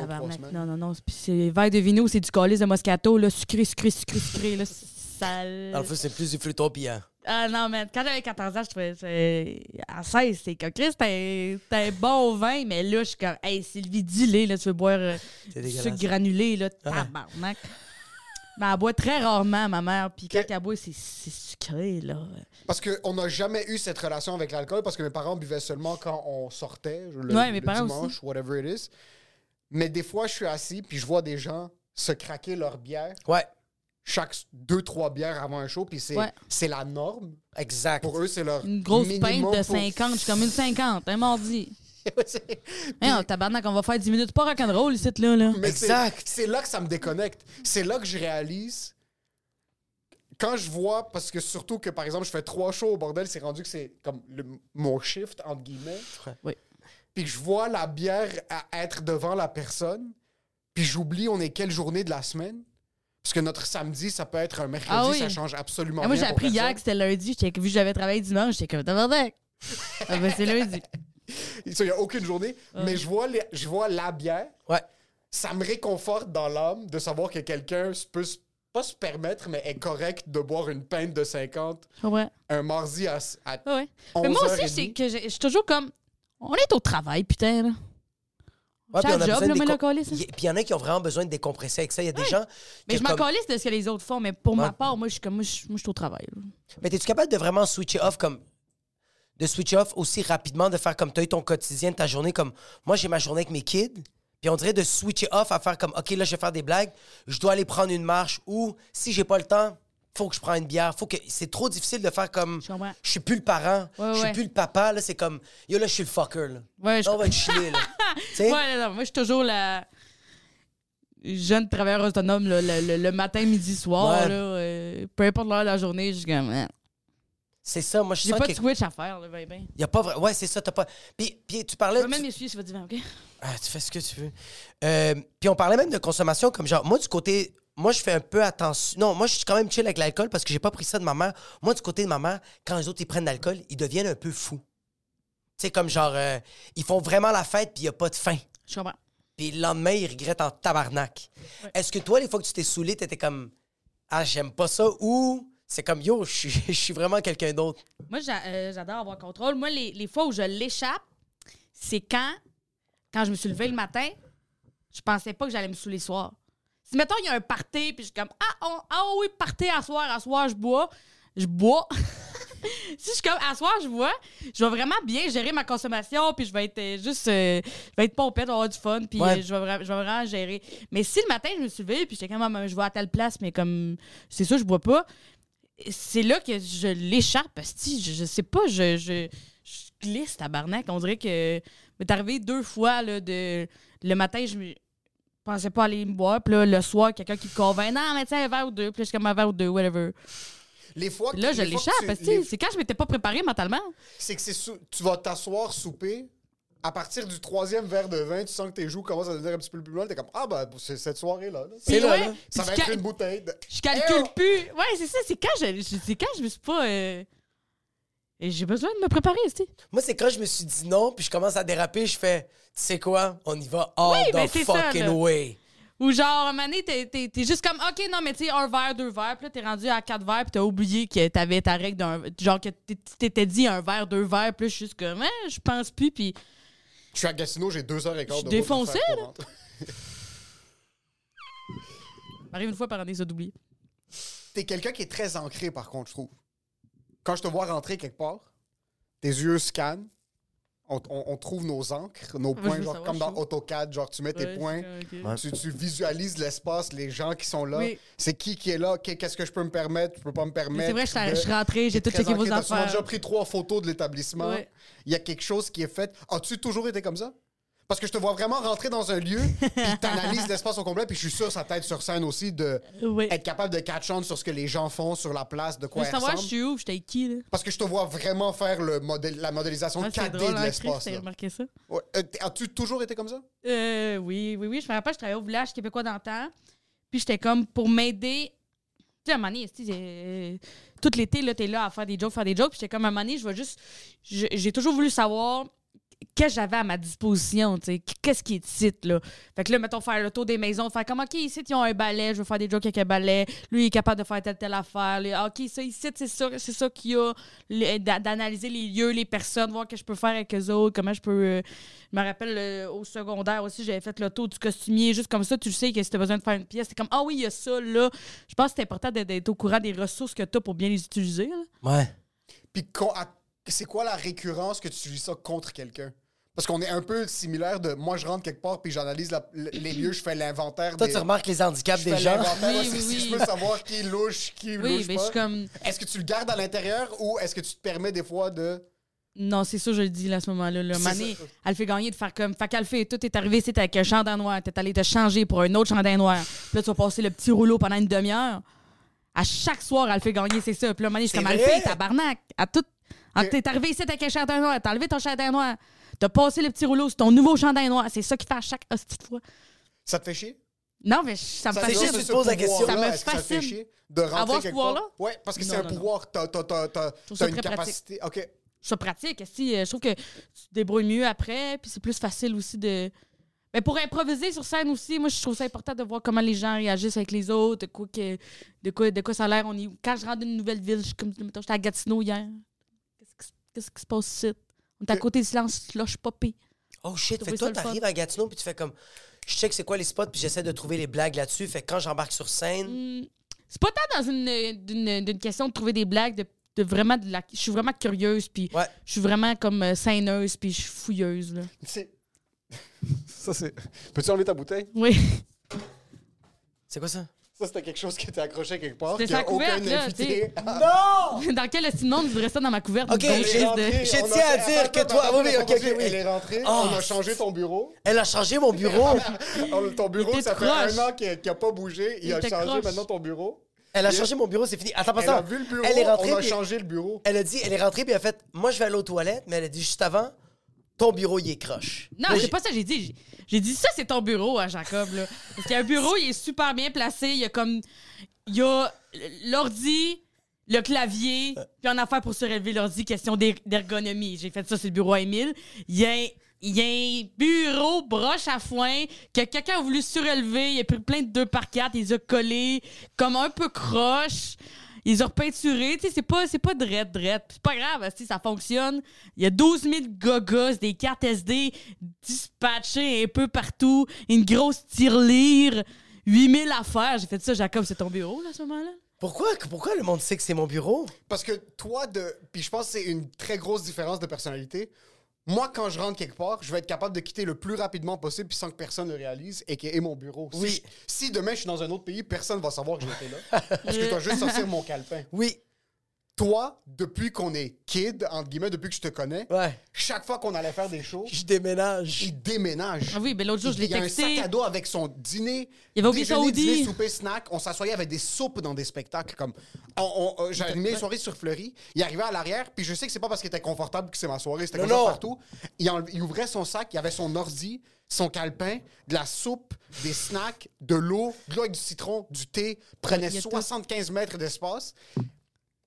C: Non, non, non. c'est- Puis c'est verre de vino, c'est du calice de Moscato, là, sucré, sucré, sucré, sucré, là. Ça...
A: Dans le fond, c'est plus du flûton pillant.
C: Ah non, mais quand j'avais 14 ans, je trouvais c'est- À 16, c'est comme Chris, t'es un bon vin, mais là, je suis comme, hey, Sylvie, dis-le, là, tu veux boire euh, du sucre granulé, là, tabarnak. Mais elle boit très rarement, ma mère, puis quand elle boit, c'est c'est sucré, là.
B: Parce qu'on n'a jamais eu cette relation avec l'alcool parce que mes parents buvaient seulement quand on sortait, le,
C: Ouais, mes
B: le
C: parents
B: dimanche, whatever it is. Mais des fois, je suis assis puis je vois des gens se craquer leur bière
A: Ouais,
B: chaque deux, trois bières avant un show, puis c'est
C: Ouais.
B: c'est la norme.
A: exact.
B: Pour eux, c'est leur
C: Une grosse
B: minimum
C: pinte de
B: pour-
C: 50, je suis comme une 50, un mardi.
B: C'est-
C: Hey, oh, tabarnak, on va faire 10 minutes pas rock'n'roll ici, là, là.
B: Mais c'est-
A: Exact.
B: C'est là que ça me déconnecte. C'est là que je réalise. Quand je vois, parce que surtout que par exemple, je fais trois shows au bordel, c'est rendu que c'est comme le- mon shift, entre guillemets.
C: Oui.
B: Puis que je vois la bière à être devant la personne, puis j'oublie on est quelle journée de la semaine. Parce que notre samedi, ça peut être un mercredi,
C: Ah oui.
B: ça change absolument
C: Ah, moi,
B: rien
C: j'ai appris hier que c'était lundi. Vu que j'avais travaillé dimanche, j'étais comme tabarnak. ah, ben, c'est lundi.
B: Il n'y a aucune journée. Mais je vois, les- je vois la bière.
A: Ouais.
B: Ça me réconforte dans l'âme de savoir que quelqu'un peut pas se permettre, mais est correct de boire une pinte de 50
C: Je comprends.
B: un mardi à, à
C: Ouais. Mais moi aussi,
B: 11h30.
C: c'est que je je suis toujours comme. On est au travail, putain, là.
A: Ouais, puis on a
C: job, là, mais.
A: Y- Puis il y en a qui ont vraiment besoin de décompresser avec ça. Il y a des gens.
C: Mais
A: que
C: je m'en
A: comme-
C: calisse de ce que les autres font, mais pour ma part, moi, je suis comme. Moi, je moi, je suis au travail. là.
A: Mais es-tu capable de vraiment switcher off comme. De switcher off aussi rapidement, de faire comme tu as eu ton quotidien, ta journée, comme. Moi, j'ai ma journée avec mes kids. Puis on dirait de switcher off à faire comme, OK, là, je vais faire des blagues, je dois aller prendre une marche ou si j'ai pas le temps, faut que je prenne une bière. Faut que C'est trop difficile de faire comme.
C: Je comprends.
A: Suis plus le parent,
C: Ouais,
A: je suis
C: ouais.
A: plus le papa, là, c'est comme, yo, là, je suis le fucker, là.
C: Ouais, je-
A: on va être chiller, là.
C: Ouais, non, moi, je suis toujours la jeune travailleuse autonome là, le, le- le matin, midi, soir.
A: Ouais.
C: Là, euh, peu importe l'heure de la journée, je suis comme. hein.
A: C'est ça, moi, je
C: J'ai
A: sens
C: pas
A: que.
C: de switch à faire, là, ben, ben.
A: Y a pas vrai. Ouais, c'est ça, t'as pas. Puis, puis tu parlais.
C: Je
A: tu-
C: même sur votre divan, OK?
A: Ah, tu fais ce que tu veux. Euh, puis on parlait même de consommation comme genre, moi du côté, moi je fais un peu attention. Non, moi je suis quand même chill avec l'alcool parce que j'ai pas pris ça de ma mère. Moi du côté de ma mère, quand les autres ils prennent de l'alcool, ils deviennent un peu fous. Tu sais, comme genre, euh, ils font vraiment la fête puis il y a pas de fin.
C: Je comprends.
A: Puis le lendemain, ils regrettent en tabarnak. Est-ce que toi, les fois que tu t'es saoulé, t'étais comme, ah, j'aime pas ça ou c'est comme, yo, je suis- vraiment quelqu'un d'autre?
C: Moi, euh, j'adore avoir contrôle. Moi, les, les fois où je l'échappe, c'est quand, quand je me suis levée le matin, je pensais pas que j'allais me saouler le soir. Si, mettons, il y a un party, puis je suis comme, ah, on- ah oui, party à soir, à soir, je bois. Je bois. si je suis comme, à soir, je vois, je vais vraiment bien gérer ma consommation, puis je vais être euh, juste, euh, je vais être pompette, je vais avoir du fun, puis
A: Ouais.
C: euh, je, vais vra- je vais vraiment gérer. Mais si le matin, je me suis levée, puis j'étais comme, Ah, je vais à telle place, mais comme, c'est ça, je bois pas, c'est là que je l'échappe, parce que je, je sais pas, je, je, je glisse, tabarnak. On dirait que m'est arrivé deux fois, là, de, le matin, je me pensais pas aller me boire, puis là, le soir, quelqu'un qui me convainc, non, mais tiens, un verre ou deux, puis là, je suis comme un verre ou deux, whatever.
B: Les fois que-
C: Là, je
B: que
C: l'échappe,
B: tu- les-
C: c'est quand je m'étais pas préparée mentalement.
B: c'est que c'est sou- tu vas t'asseoir, souper. À partir du troisième verre de vin, tu sens que tes joues commencent à devenir un petit peu plus blanches. T'es comme, ah, ben, c'est cette soirée-là. là.
A: C'est là,
C: ouais,
A: là.
B: Ça va
C: je
B: être
C: ca-
B: une bouteille. de-
C: Je calcule plus. Ouais, c'est ça. C'est quand je, je- c'est quand je me suis pas. euh, et J'ai besoin de me préparer, tu sais.
A: Moi, c'est quand je me suis dit non, puis je commence à déraper, je fais, tu sais quoi, on y va all
C: Oui, ben,
A: the
C: c'est ça,
A: fucking
C: là.
A: way.
C: Ou genre, à un moment donné, t'es, t'es- t'es juste comme, OK, non, mais tu sais, un verre, deux verres. Puis là, t'es rendu à quatre verres, puis t'as oublié que t'avais ta règle d'un. Genre, que t'étais dit un verre, deux verres. Puis là, je suis juste comme, hein, je pense plus. Puis
B: Je suis à Gatineau, j'ai deux heures et quart de
C: défoncé, là. m'arrive une fois par année, ça d'oublier.
B: T'es quelqu'un qui est très ancré, par contre, je trouve. Quand je te vois rentrer quelque part, tes yeux scannent, on, on- on trouve nos encres, nos points, genre comme dans. AutoCAD, genre tu mets tes
C: Ouais,
B: points, tu, tu visualises l'espace, les gens qui sont là.
C: Oui.
B: C'est qui qui est là, qu'est- qu'est-ce que je peux me permettre, je peux pas me permettre.
C: C'est vrai, je
B: de-
C: je suis rentrée, j'ai
B: T'es
C: tout checké vos affaires.
B: déjà pris trois photos de l'établissement.
C: Ouais.
B: Il y a quelque chose qui est fait. As-tu toujours été comme ça? Parce que je te vois vraiment rentrer dans un lieu, puis t'analyses l'espace au complet, puis je suis sûr, ça t'aide sur scène aussi de
C: Oui.
B: être capable de catch on sur ce que les gens font sur la place, de quoi ils
C: savoir, je suis où, j'étais avec qui, là?
B: Parce que je te vois vraiment faire le modèle, la modélisation
C: Ouais, c'est
B: 4D
C: drôle,
B: de
C: hein,
B: l'espace.
C: t'as
B: là.
C: remarqué ça?
B: Ouais. Euh, As-tu toujours été comme ça?
C: Euh, oui, oui, oui. Je me rappelle, je travaillais au village québécois dans le temps. Puis j'étais comme pour m'aider. Tu sais, à un moment donné, esti, euh, tout l'été, là, t'es là à faire des jokes, faire des jokes. Puis j'étais comme à un moment donné, je vais juste. J'ai toujours voulu savoir que j'avais à ma disposition, tu sais. Qu'est-ce qui est ici, là? Fait que là, mettons, faire le tour des maisons, faire comme, OK, ici, ils ont un balai, je veux faire des jokes avec un balai. Lui, il est capable de faire telle, telle affaire. OK, ça, ici, c'est ça, c'est ça qu'il y a. D'analyser les lieux, les personnes, voir ce que je peux faire avec eux autres, comment je peux. euh, je me rappelle au secondaire aussi, j'avais fait le tour du costumier, juste comme ça, tu sais que si tu as besoin de faire une pièce, c'est comme Ah oui, il y a ça là. Je pense que c'est important d'être- au courant des ressources que tu as pour bien les utiliser.
A: Ouais.
B: Puis à- c'est quoi la récurrence que tu utilises ça contre quelqu'un? Parce qu'on est un peu similaire de moi, je rentre quelque part, puis j'analyse la- l- les lieux, je fais l'inventaire
A: Toi,
B: des...
A: tu remarques les handicaps
B: je
A: des
B: fais
A: gens.
B: l'inventaire,
C: Oui,
B: ouais,
C: oui,
B: c'est- si
C: oui.
B: je veux savoir qui louche, qui
C: Oui,
B: louche
C: mais je
B: pas.
C: suis comme
B: Est-ce que tu le gardes à l'intérieur ou est-ce que tu te permets des fois de...
C: Non, c'est ça, je le dis là, à ce moment-là. Là.
B: C'est
C: Mané,
B: ça.
C: elle fait gagner de faire comme. Fait qu'elle fait, tout est arrivé ici avec un chandail noir. T'es allé te changer pour un autre chandail noir. Puis là, tu vas passer le petit rouleau pendant une demi-heure. À chaque soir, elle fait gagner, c'est ça. Puis là, Mané, je suis
A: C'est
C: comme, elle
A: vrai?
C: fait, tabarnak. À tout. Ah,
B: Ok.
C: T'es arrivé ici avec un chandail noir. T'as enlevé ton chandail noir. T'as passé le petit rouleau, c'est ton nouveau chandail noir. C'est ça qu'il fait à chaque hostie de fois.
B: Ça te fait chier?
C: Non, mais ça me
A: juste- tu te poses la question.
C: Ça me fascine.
B: chier de rentrer
C: Avoir ce pouvoir-là?
B: Ouais, parce que c'est un pouvoir, t'as, une capacité. OK.
C: ça pratique. Si, euh, je trouve que tu te débrouilles mieux après, puis c'est plus facile aussi de. Mais pour improviser sur scène aussi, moi je trouve ça important de voir comment les gens réagissent avec les autres, de quoi que, de quoi, de quoi ça a l'air. On est, quand je rentre d'une nouvelle ville, je suis comme mettons, j'étais à Gatineau hier. Qu'est-ce qui, se- passe ici? On est à côté du silence slush popé.
A: Oh shit, fait que toi, t'arrives à Gatineau, puis tu fais comme. Je check c'est quoi les spots, puis j'essaie de trouver les blagues là-dessus. Fait que quand j'embarque sur scène.
C: Hmm, C'est pas tant dans une, d'une, d'une question de trouver des blagues, de, de vraiment de la. Je suis vraiment curieuse, puis
A: Ouais.
C: je suis vraiment comme euh, scèneuse, puis je suis fouilleuse. Là.
B: C'est... Ça, c'est... Peux-tu enlever ta bouteille?
C: Oui.
A: C'est quoi ça?
B: Ça, c'était quelque chose qui était accroché quelque part.
C: C'était sa couverte,
B: aucun
C: là,
B: invité.
A: Non!
C: Dans quel estime nom voudrait ça dans ma couverte?
A: Ok, j'ai- Je tiens à dire
B: attends,
A: que toi-
B: attends,
A: oui, ok, ok, oui.
B: Elle est rentrée,
A: Oh.
B: on a changé ton bureau.
A: Elle a changé mon bureau.
B: Oh, ton bureau, ça fait un an qu'il n'a pas bougé. Il,
C: Il
B: a changé
C: croche.
B: maintenant ton bureau.
A: Elle a changé mon bureau, c'est fini. Attends,
B: Elle
A: pas
B: a vu le bureau,
A: Elle est rentrée.
B: on a changé le bureau.
A: Elle a dit, elle est rentrée, puis elle a fait Moi, je vais aller aux toilettes, mais elle a dit juste avant Ton bureau, il est croche.
C: Non, c'est pas ça que j'ai dit. J'ai- dit ça, c'est ton bureau, hein, Jacob. Là. Parce qu'il y a un bureau, il est super bien placé. Il y a comme. Il y a l'ordi, le clavier, puis en affaire pour surélever l'ordi, question d'er- d'ergonomie. J'ai fait ça, c'est le bureau à Émile. Il y a un. Il y a un bureau broche à foin que quelqu'un a voulu surélever. Il a pris plein de 2 par 4 il les a collés comme un peu croche. Ils ont repeinturés. Tu sais, c'est pas, c'est pas drette, drette. C'est pas grave, si ça fonctionne. Il y a 12 000 gogos, des cartes SD dispatchées un peu partout, une grosse tirelire, 8 000 affaires. J'ai fait ça, Jacob, c'est ton bureau, là, à ce moment-là?
A: Pourquoi, pourquoi le monde sait que c'est mon bureau?
B: Parce que toi, de. Puis je pense que c'est une très grosse différence de personnalité. Moi, quand je rentre quelque part, je vais être capable de quitter le plus rapidement possible puis sans que personne le réalise et qui est mon bureau.
A: Oui.
B: Si, demain je suis dans un autre pays, personne va savoir que j'étais là. parce que je dois juste sortir mon calepin.
A: Oui.
B: Toi, depuis qu'on est kid, entre guillemets, depuis que je te connais,
A: Ouais.
B: chaque fois qu'on allait faire des shows,
A: Je déménage.
B: il déménage.
C: Ah oui, ben l'autre jour, je l'ai
B: Il y a un
C: texté.
B: sac à dos avec son dîner.
C: Il avait oublié son
B: déjeuner, dîner, souper, snack. On s'assoyait avec des soupes dans des spectacles. Comme on, on- euh, J'ai animé une soirée sur Fleury. Il arrivait à l'arrière, puis je sais que c'est pas parce qu'il était confortable que c'est ma soirée. C'était
A: Non,
B: comme ça partout. Il, ouvrait son sac, il y avait son ordi, son calepin, de la soupe, des snacks, de l'eau, de l'eau avec du citron, du thé. Prenait
C: Il y a tout.
B: 75 mètres d'espace.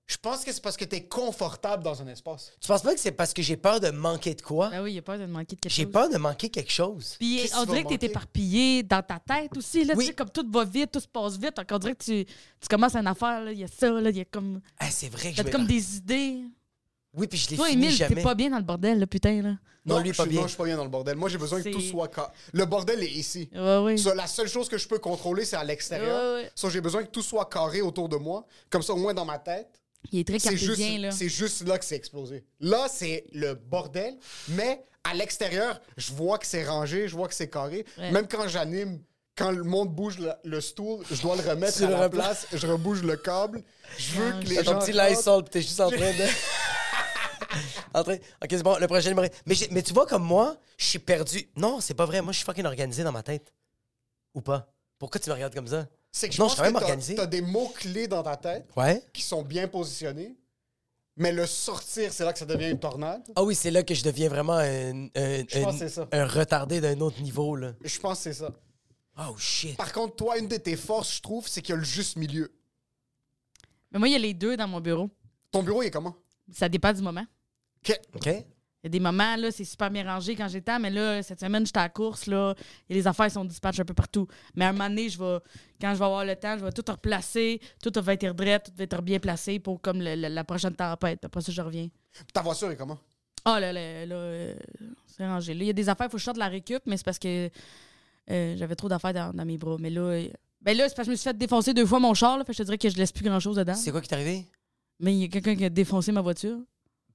B: Je pense que c'est parce que t'es confortable dans un espace.
A: Tu penses pas que c'est parce que j'ai peur de manquer de quoi?
C: Ah oui, il a peur de manquer de quelque
A: J'ai
C: chose.
A: peur de manquer quelque chose.
C: Puis
B: Qu'est-ce
C: on
B: qui va
C: dirait que t'es
B: manquer?
C: éparpillé dans ta tête aussi. Là,
A: Oui.
C: Tu sais, comme tout va vite, tout se passe vite. Donc on dirait que tu, tu commences une affaire, là, il y a ça, là, il y a comme,
A: Ah, c'est vrai que
C: t'as
A: je vais-
C: comme des idées.
A: Oui, puis je l'ai
C: Toi,
A: fini
C: Émile,
A: jamais.
C: t'es pas bien dans le bordel, là, putain. Là.
A: Non, lui,
B: je
A: pas
B: suis-
A: bien.
B: Non, je suis pas bien dans le bordel. Moi, j'ai besoin que
C: C'est-
B: tout soit... ca- Le bordel est ici.
C: Ouais, ouais.
B: Ça, la seule chose que je peux contrôler, c'est à l'extérieur.
C: Ouais, ouais.
B: Ça, j'ai besoin que tout soit carré autour de moi. Comme ça, au moins dans ma tête.
C: Il est très
B: C'est juste,
C: cartésien, là.
B: c'est juste là que c'est explosé. Là, c'est le bordel, mais à l'extérieur, je vois que c'est rangé, je vois que c'est carré.
C: Ouais.
B: Même quand j'anime, quand le monde bouge le, le stool, je dois le remettre
A: Tu
B: à
A: le
B: la place, je rebouge le câble. Je veux que les
A: T'as
B: gens...
A: ton petit. Lysol, t'es juste en train de. en train... Ok, c'est bon, le prochain numéro. Mais, mais tu vois, comme moi, je suis perdu. Non, c'est pas vrai. Moi, je suis fucking organisé dans ma tête. Ou pas? Pourquoi tu me regardes comme ça?
B: C'est que je
A: Non,
B: pense
A: je suis quand
B: que
A: organisé.
B: t'as des mots-clés dans ta tête
A: Ouais.
B: qui sont bien positionnés, mais le sortir, c'est là que ça devient une tornade.
A: Ah oui, c'est là que je deviens vraiment un, un,
B: Je pense
A: un-
B: que c'est ça.
A: un retardé d'un autre niveau, là.
B: Je pense que c'est ça.
A: Oh shit.
B: Par contre, toi, une de tes forces, je trouve, c'est qu'il y a le juste milieu.
C: Mais moi, il y a les deux dans mon bureau.
B: Ton bureau, il est comment?
C: Ça dépend du moment.
B: OK.
A: OK?
C: Il y a des moments, là, c'est super bien rangé quand j'étais, mais là, cette semaine, j'étais à la course, là, et les affaires sont dispatchées un peu partout. Mais à un moment donné, je vais, quand je vais avoir le temps, je vais tout replacer, tout va être droit, tout va être bien placé pour comme le- le- la prochaine tempête. Après ça, je reviens.
B: Ta voiture est comment?
C: Ah, là, là, là, euh, c'est rangé. Là, il y a des affaires, il faut que je sorte de la récup, mais c'est parce que euh, j'avais trop d'affaires dans, dans mes bras. Mais là, euh, ben là, c'est parce que je me suis fait défoncer deux fois mon char, là, fait que je te dirais que je laisse plus grand-chose dedans.
A: C'est quoi qui t'est arrivé?
C: Mais il y a quelqu'un qui a défoncé ma voiture.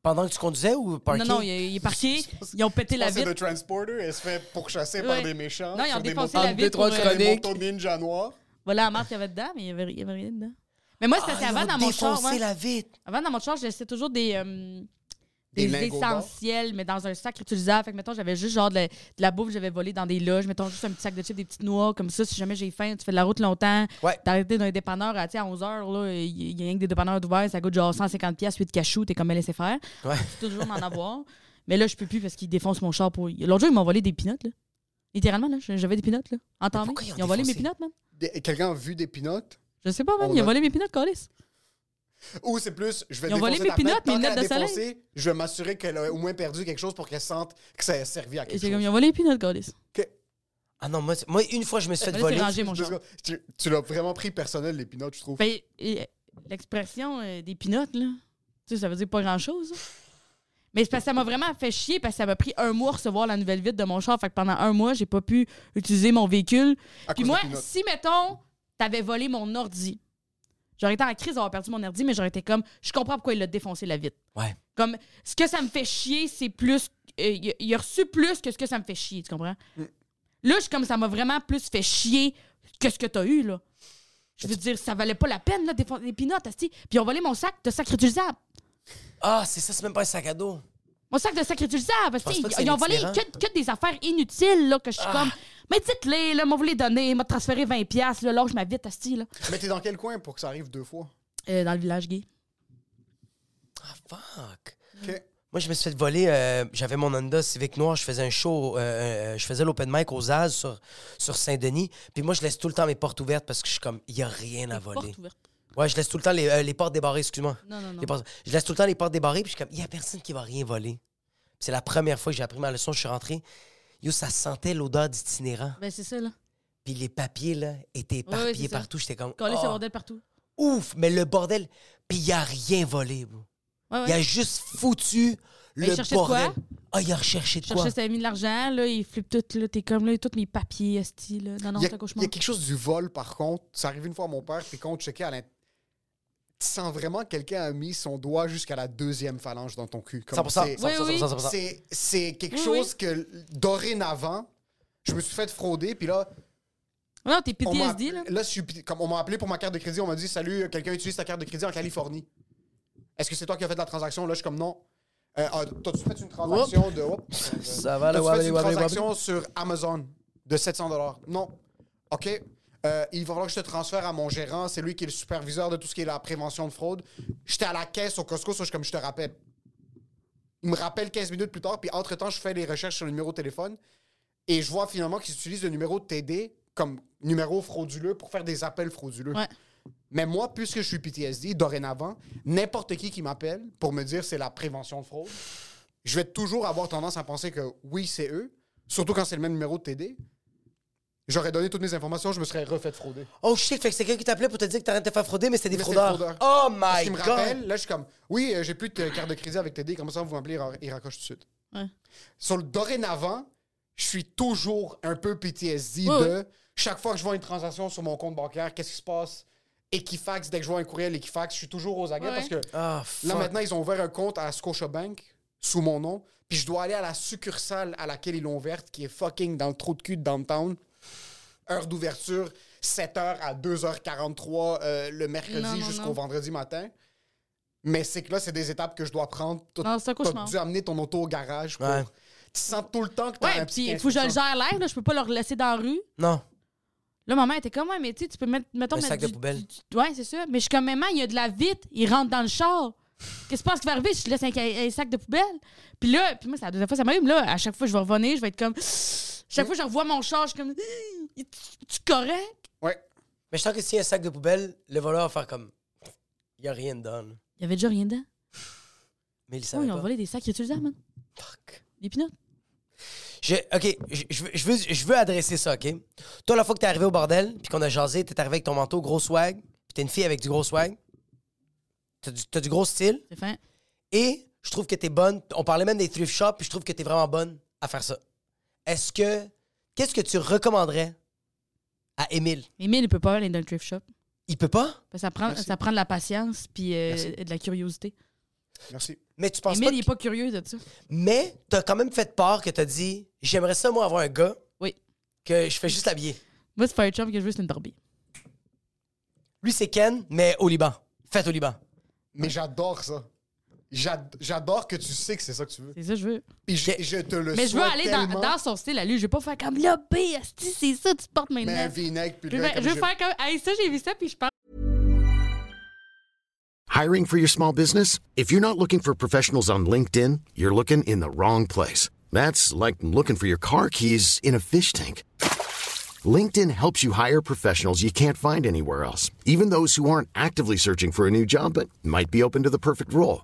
A: Pendant que tu conduisais ou parké?
C: Non, non, il, est- il est parqué. Ils ont pété la
B: C'est
C: vitre.
B: le transporter, elle se fait pourchasser par
C: Ouais.
B: des méchants.
C: Non, ils ont
B: sur des
C: défoncé
B: motos-
C: la
A: Entre
C: vitre. pour, euh.
B: Des motos ninja noirs.
C: Voilà la marque qu'il y avait dedans, mais il n'y avait, il y avait rien dedans. Mais moi, parce
A: Ah, ils ont
C: dans mon char,
A: défoncé
C: ouais,
A: la vitre.
C: avant, dans mon char, je laissais toujours des, euh,
B: Des
C: essentiels, mais dans un sac utilisable. Fait que, mettons, j'avais juste genre de la, de la bouffe, que j'avais volé dans des loges. Mettons, juste un petit sac de chips, des petites noix, comme ça. Si jamais j'ai faim, tu fais de la route longtemps.
A: Ouais.
C: T'as arrêté dans un dépanneur, à, à 11 h, il y, a rien que des dépanneurs d'ouvert, ça coûte genre 150 pièces 8 cachous, t'es comme elle laisser faire.
A: Ouais.
C: Tu toujours m'en avoir. Mais là, je peux plus parce qu'ils défoncent mon char pour. L'autre jour, ils m'ont volé des pinottes, là. Littéralement, là. J'avais des pinottes, là. Entendu.
A: pourquoi ils ont
C: volé mes pinottes, man.
B: Quelqu'un a vu des pinottes?
C: Je sais pas, man. Ils ont
B: a-
C: volé mes pinottes, Calis.
B: Ou c'est plus, je vais
C: Ils ont volé
B: défoncer
C: mes
B: ta
C: pinottes, mes lunettes de
B: Je vais m'assurer qu'elle a au moins perdu quelque chose pour qu'elle sente que ça a servi à quelque
C: c'est
B: chose.
C: comme, ils ont volé les pinottes, Calis.
B: Ok.
A: Ah non, moi, c'est- moi, une fois, je me suis fait
C: Là, c'est
A: voler.
C: rangé, mon.
B: Tu, tu l'as vraiment pris personnel, les pinottes, je trouve.
C: Ben, et, l'expression euh, des pinottes, là, tu sais, ça veut dire pas grand-chose. Mais c'est parce que ça m'a vraiment fait chier parce que ça m'a pris un mois à recevoir la nouvelle vitre de mon char. Fait que pendant un mois, j'ai pas pu utiliser mon véhicule.
B: À
C: Puis
B: cause
C: moi, si, mettons, t'avais volé mon ordi, j'aurais été en crise d'avoir perdu mon ordi, mais j'aurais été comme, je comprends pourquoi il a défoncé la vitre.
A: Ouais.
C: Comme, ce que ça me fait chier, c'est plus. euh, il a- il a reçu plus que ce que ça me fait chier, tu comprends?
B: Mm.
C: Là, je suis comme, ça m'a vraiment plus fait chier que ce que t'as eu, là. Je veux dire, ça valait pas la peine, là, défoncer les pinottes, asti. Puis ils ont volé mon sac de sac réutilisable.
A: Ah, c'est ça, c'est même pas un sac à dos.
C: Mon sac de sac réutilisable, asti. Ils, ils ont volé que des affaires inutiles, là, que je suis
A: Ah.
C: comme. Mais dites-les, là, moi, vous les donner, m'a transféré 20$, piastres, là, lâche ma vite, asti, là.
B: Mais t'es dans quel coin pour que ça arrive deux fois?
C: Euh, dans le village gay.
A: Ah, fuck.
B: OK.
A: Moi, je me suis fait voler. euh, J'avais mon Honda Civic Noir. Je faisais un show. euh, euh, je faisais l'open mic aux Zaz sur, sur Saint-Denis. Puis moi, je laisse tout le temps mes portes ouvertes parce que je suis comme, il n'y a rien à voler.
C: Porte ouverte.
A: Ouais, je laisse tout le temps les, euh, les portes débarrées, excuse-moi.
C: Non, non, non.
A: Les portes- Je laisse tout le temps les portes débarrées. Puis je suis comme, il n'y a personne qui va rien voler. Puis C'est la première fois que j'ai appris ma leçon. Je suis rentré. Yo, ça sentait l'odeur d'itinérant.
C: Ben, c'est ça, là.
A: Puis les papiers, là, étaient éparpillés partout. J'étais comme,
C: Coller ce
A: oh,
C: bordel partout.
A: ouf. Mais le bordel. Puis il a rien volé, bro.
C: Ouais, ouais.
A: Il a juste foutu
C: Mais il
A: le
C: cherchait de quoi?
A: bordel. Ah, il a recherché de
C: Je
A: quoi?
C: t'avais mis de l'argent, là, il flippe tout, là, t'es comme, là, tous mes papiers, esti, là. Non, non,
B: Il y,
C: c'est un
B: a, il
C: cauchemar.
B: y a quelque chose du vol, par contre. Ça arrive une fois à mon père, puis quand on checkait à l'int- tu sens vraiment que quelqu'un a mis son doigt jusqu'à la deuxième phalange dans ton cul. Comme
A: 100%.
B: c'est-
A: 100%,
C: Oui, oui.
A: 100%, 100%.
B: c'est- C'est quelque
C: Oui,
B: chose que dorénavant, je me suis fait frauder, puis là,
C: Non, t'es PTSD, là.
B: là, je suis- comme on m'a appelé pour ma carte de crédit, on m'a dit Salut, quelqu'un utilise ta carte de crédit en Californie. Est-ce que c'est toi qui as fait la transaction? Là, je suis comme non. Euh, ah, T'as-tu fait une transaction de.
A: Ça va, le
B: T'as-tu fait une transaction sur Amazon de 700 Non. OK. Euh, il va falloir que je te transfère à mon gérant. C'est lui qui est le superviseur de tout ce qui est la prévention de fraude. J'étais à la caisse au Costco, comme je te rappelle. Il me rappelle 15 minutes plus tard, puis entre-temps, je fais les recherches sur le numéro de téléphone et je vois finalement qu'ils utilisent le numéro de TD comme numéro frauduleux pour faire des appels frauduleux.
C: Ouais.
B: Mais moi, puisque je suis PTSD, dorénavant, n'importe qui qui m'appelle pour me dire c'est la prévention de fraude, je vais toujours avoir tendance à penser que oui, c'est eux, surtout quand c'est le même numéro de TD. J'aurais donné toutes mes informations, je me serais refait frauder.
A: Oh shit, fait que c'est quelqu'un qui t'appelait pour te dire que t'arrêtes de te faire frauder, mais c'était des
B: Mais
A: fraudeurs.
B: fraudeurs.
A: Oh
B: Parce
A: my
B: qu'il me
A: god!
B: rappelle, là, je suis comme, oui, euh, j'ai plus de carte de crédit avec TD, comment ça, vous m'appelez, il raccroche tout de suite.
C: Ouais.
B: Sur le dorénavant, je suis toujours un peu PTSD de chaque fois que je vois une transaction sur mon compte bancaire, qu'est-ce qui se passe? Equifax, dès que je vois un courriel Equifax, je suis toujours aux aguets
C: Ouais.
B: parce que
A: Ah,
B: là, maintenant, ils ont ouvert un compte à Scotiabank sous mon nom, puis je dois aller à la succursale à laquelle ils l'ont ouverte, qui est fucking dans le trou de cul de downtown. Heure d'ouverture, 7h à 2h43 euh, le mercredi jusqu'au vendredi matin. Mais c'est que là, c'est des étapes que je dois prendre. T'as- T'as
C: cauchemar.
B: dû amener ton auto au garage pour...
A: Ouais.
B: Tu sens tout le temps que t'as
C: Ouais,
B: un petit
C: puis il faut que je le
B: 15%.
C: gère live, là. Je peux pas le laisser dans la rue.
A: Non.
C: Là, maman était comme, ouais, mais tu sais, tu peux mettre, mettons,
A: Un
C: mettre
A: sac de
C: du-
A: poubelle.
C: du- ouais, c'est ça. Mais je suis comme, maman, il y a de la vitre, il rentre dans le char. Qu'est-ce que tu penses qui va arriver? Je te laisse un, un sac de poubelle. Puis là, puis moi, c'est la deuxième fois, ça m'arrive. Là, à chaque fois, je vais revenir, je vais être comme. Chaque fois que je revois mon char, je suis comme. Tu correct?
B: Ouais.
A: Mais je sens que s'il y a un sac de poubelle, le voleur va faire comme. Il y a rien dedans. là.
C: Il y avait déjà rien dedans?
A: Mais il savait
C: ils ont
A: pas.
C: volé des sacs réutilisables, man?
A: Fuck.
C: Des pinottes?
A: Je- ok, je, je veux, je, veux, je veux adresser ça, ok? Toi, la fois que t'es arrivé au bordel, puis qu'on a jasé, t'es arrivé avec ton manteau gros swag, puis t'es une fille avec du gros swag. T'as du, t'as du gros style.
C: C'est fin.
A: Et je trouve que t'es bonne. On parlait même des thrift shops, puis je trouve que t'es vraiment bonne à faire ça. Est-ce que. Qu'est-ce que tu recommanderais à Émile?
C: Émile, il peut pas aller dans le thrift shop.
A: Il peut pas?
C: Ça prend,
B: Merci.
C: ça prend de la patience puis euh,
B: Merci.
C: de la curiosité.
B: Merci.
A: Mais tu penses
C: Émile,
A: pas.
C: il
A: que-
C: est pas curieux de ça.
A: Mais t'as quand même fait part que t'as dit j'aimerais ça, moi, avoir un gars
C: Oui.
A: que je fais juste l'habiller.
C: Moi, c'est Fire Chum que je veux, c'est une torbie.
A: Lui, c'est Ken, mais au Liban. Fait au Liban.
B: Mais j'adore ça. J'ad- J'adore que tu sais que c'est ça que tu veux.
C: C'est ça que je veux.
B: Puis je, je te le
C: Mais je veux aller dans, dans son style à lui. Je vais pas faire comme là, B, c'est ça, tu te portes maintenant.
B: Mais un vinaigre, puis
C: je veux,
B: comme
C: je veux faire comme. Hey, ça, j'ai vu ça, puis je pense.
D: Hiring for your small business? If you're not looking for professionals on LinkedIn, you're looking in the wrong place. That's like looking for your car keys in a fish tank. LinkedIn helps you hire professionals you can't find anywhere else, even those who aren't actively searching for a new job but might be open to the perfect role.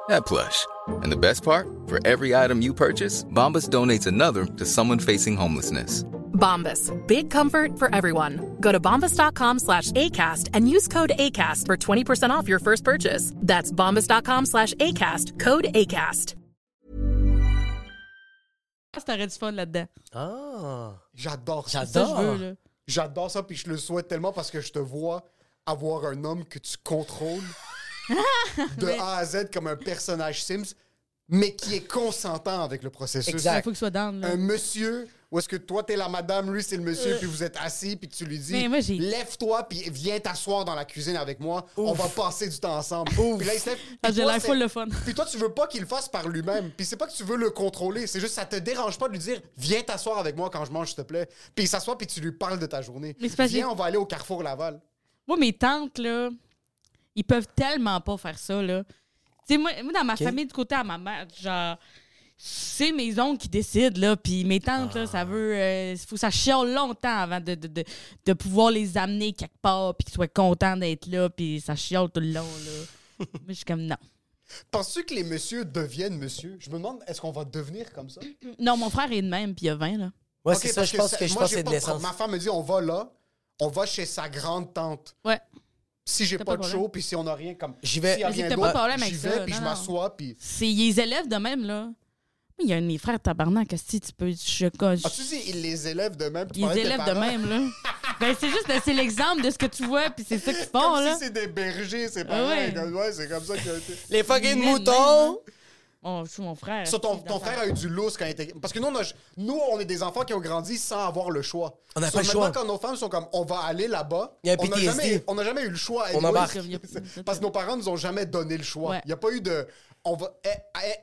E: that plush. And the best part? For every item you purchase, Bombas donates another to someone facing homelessness.
F: Bombas. Big comfort for everyone. Go to bombas.com slash ACAST and use code ACAST for 20% off your first purchase. That's bombas.com slash ACAST. Code ACAST.
C: Je pense t'aurais du fun là-dedans.
A: Ah.
B: J'adore ça.
C: C'est ça
A: J'adore.
C: je veux.
B: J'adore ça, puis je le souhaite tellement parce que je te vois avoir un homme que tu contrôles de A à Z comme un personnage Sims, mais qui est consentant avec le processus.
A: Exact.
C: Il faut qu'il soit down, là.
B: Un monsieur, où est-ce que toi, t'es la madame, lui, c'est le monsieur, puis vous êtes assis, puis tu lui dis Lève-toi, puis viens t'asseoir dans la cuisine avec moi, on va passer du temps ensemble. Puis là, il se lève, puis
C: Ah, j'ai
B: toi,
C: l'air
B: c'est-
C: full le fun.
B: Puis toi, tu veux pas qu'il le fasse par lui-même. Puis c'est pas que tu veux le contrôler. C'est juste, ça te dérange pas de lui dire, viens t'asseoir avec moi quand je mange, s'il te plaît. Puis il s'assoit, puis tu lui parles de ta journée.
C: Mais que-
B: Viens, on va aller au Carrefour Laval.
C: Moi, mes tantes, là, ils peuvent tellement pas faire ça, là. Tu sais, moi, moi, dans ma famille, du côté à ma mère, genre, c'est mes oncles qui décident, là. Puis mes tantes, là, ça veut. Il faut que ça chiale longtemps avant de, de, de, de pouvoir les amener quelque part, puis qu'ils soient contents d'être là, puis ça chiale tout le long, là. moi, je suis comme non.
B: Penses-tu que les messieurs deviennent monsieur? Je me demande, est-ce qu'on va devenir comme ça?
C: Non, mon frère est de même, puis il a 20, là.
A: Ouais,
B: Ok,
A: c'est ça, je pense que je
B: moi,
A: pense que c'est de
B: pas
A: naissance.
B: Ma femme me dit, on va là, on va chez sa grande tante.
C: Ouais.
B: Si j'ai pas
C: pas
B: de show, puis si on n'a rien comme.
A: J'y vais.
B: A
C: t'as pas de problème
B: j'y
C: avec
B: vais,
C: ça,
B: puis je m'assois, puis.
C: C'est les élèves de même, là. Il y a un de mes frères tabarnak, si tu peux. Je coche.
B: Ah, tu dis, ils les élèvent de même. tu
C: Les
B: de
C: élèves même, là. ben, c'est juste, c'est l'exemple de ce que tu vois, puis c'est ça qu'ils font,
B: Comme
C: là.
B: si c'est des bergers, c'est pareil.
C: ouais.
B: Comme- Ouais, c'est comme ça que. été.
A: Les fucking
C: Même,
A: moutons!
C: Oh, je suis mon frère.
B: Ça, ton, frère a eu du lousse quand il était. Parce que nous, on, a- nous, on est des enfants qui ont grandi sans avoir le choix.
A: On n'a
B: So,
A: pas le
B: maintenant,
A: choix.
B: quand nos femmes sont comme, on va aller là-bas,
A: Il y a un
B: on n'a
A: PTSD.
B: jamais, on n'a jamais eu le choix.
A: On embarque.
B: Parce que nos parents nous ont jamais donné le choix.
C: Ouais.
B: Il n'y a pas eu de. On va, eh,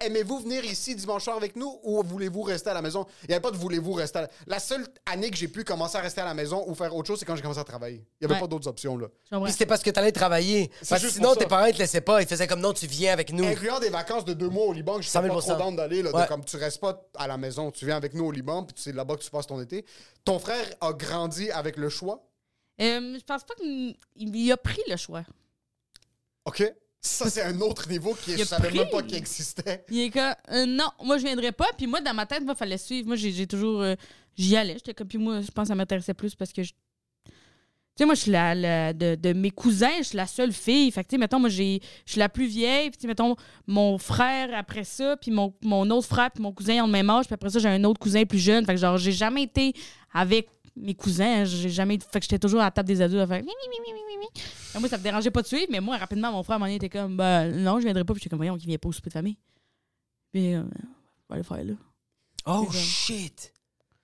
B: eh, Aimez-vous venir ici dimanche soir avec nous ou voulez-vous rester à la maison? Il n'y avait pas de voulez-vous rester à la... La seule année que j'ai pu commencer à rester à la maison ou faire autre chose, c'est quand j'ai commencé à travailler. Il n'y avait
C: Ouais.
B: pas d'autres options. là.
A: Puis c'était parce que t'allais travailler.
B: C'est
A: Parce que sinon, tes parents, ils te laissaient pas. Ils faisaient comme non, tu viens avec nous.
B: Incluant des vacances de deux mois au Liban, que je
A: 100
B: suis
A: 000
B: pas trop d'aller. là, de
A: Ouais.
B: Comme tu restes pas à la maison, tu viens avec nous au Liban, puis c'est là-bas que tu passes ton été. Ton frère a grandi avec le choix?
C: Euh, je pense pas qu'il il a pris le choix.
B: OK? Ça, c'est un autre niveau qui
C: Il
B: je savais même pas qu'il existait.
C: Il est comme, euh, non, moi, je viendrais pas. Puis moi, dans ma tête, moi, fallait suivre. Moi, j'ai toujours. euh, J'y allais. J'étais comme, puis moi, je pense que ça m'intéressait plus parce que je. Tu sais, moi, je suis la, la- de, de mes cousins, je suis la seule fille. Fait que, tu sais, mettons, moi, j'ai- je suis la plus vieille. Puis, tu sais, mettons, mon frère après ça, puis mon, mon autre frère, puis mon cousin ont le même âge. Puis après ça, j'ai un autre cousin plus jeune. Fait que, genre, j'ai jamais été avec mes cousins. J'ai jamais. Fait que j'étais toujours à la table des adultes à faire. mi, mi, mi, mi, mi, mi. Fait que Moi, ça me dérangeait pas de suivre. Mais moi, rapidement, mon frère, à un moment donné, était comme, ben, non, je viendrai pas. Puis j'étais comme, voyons, qui vient pas au souper de famille. Puis, euh, on va le faire là.
A: Oh shit!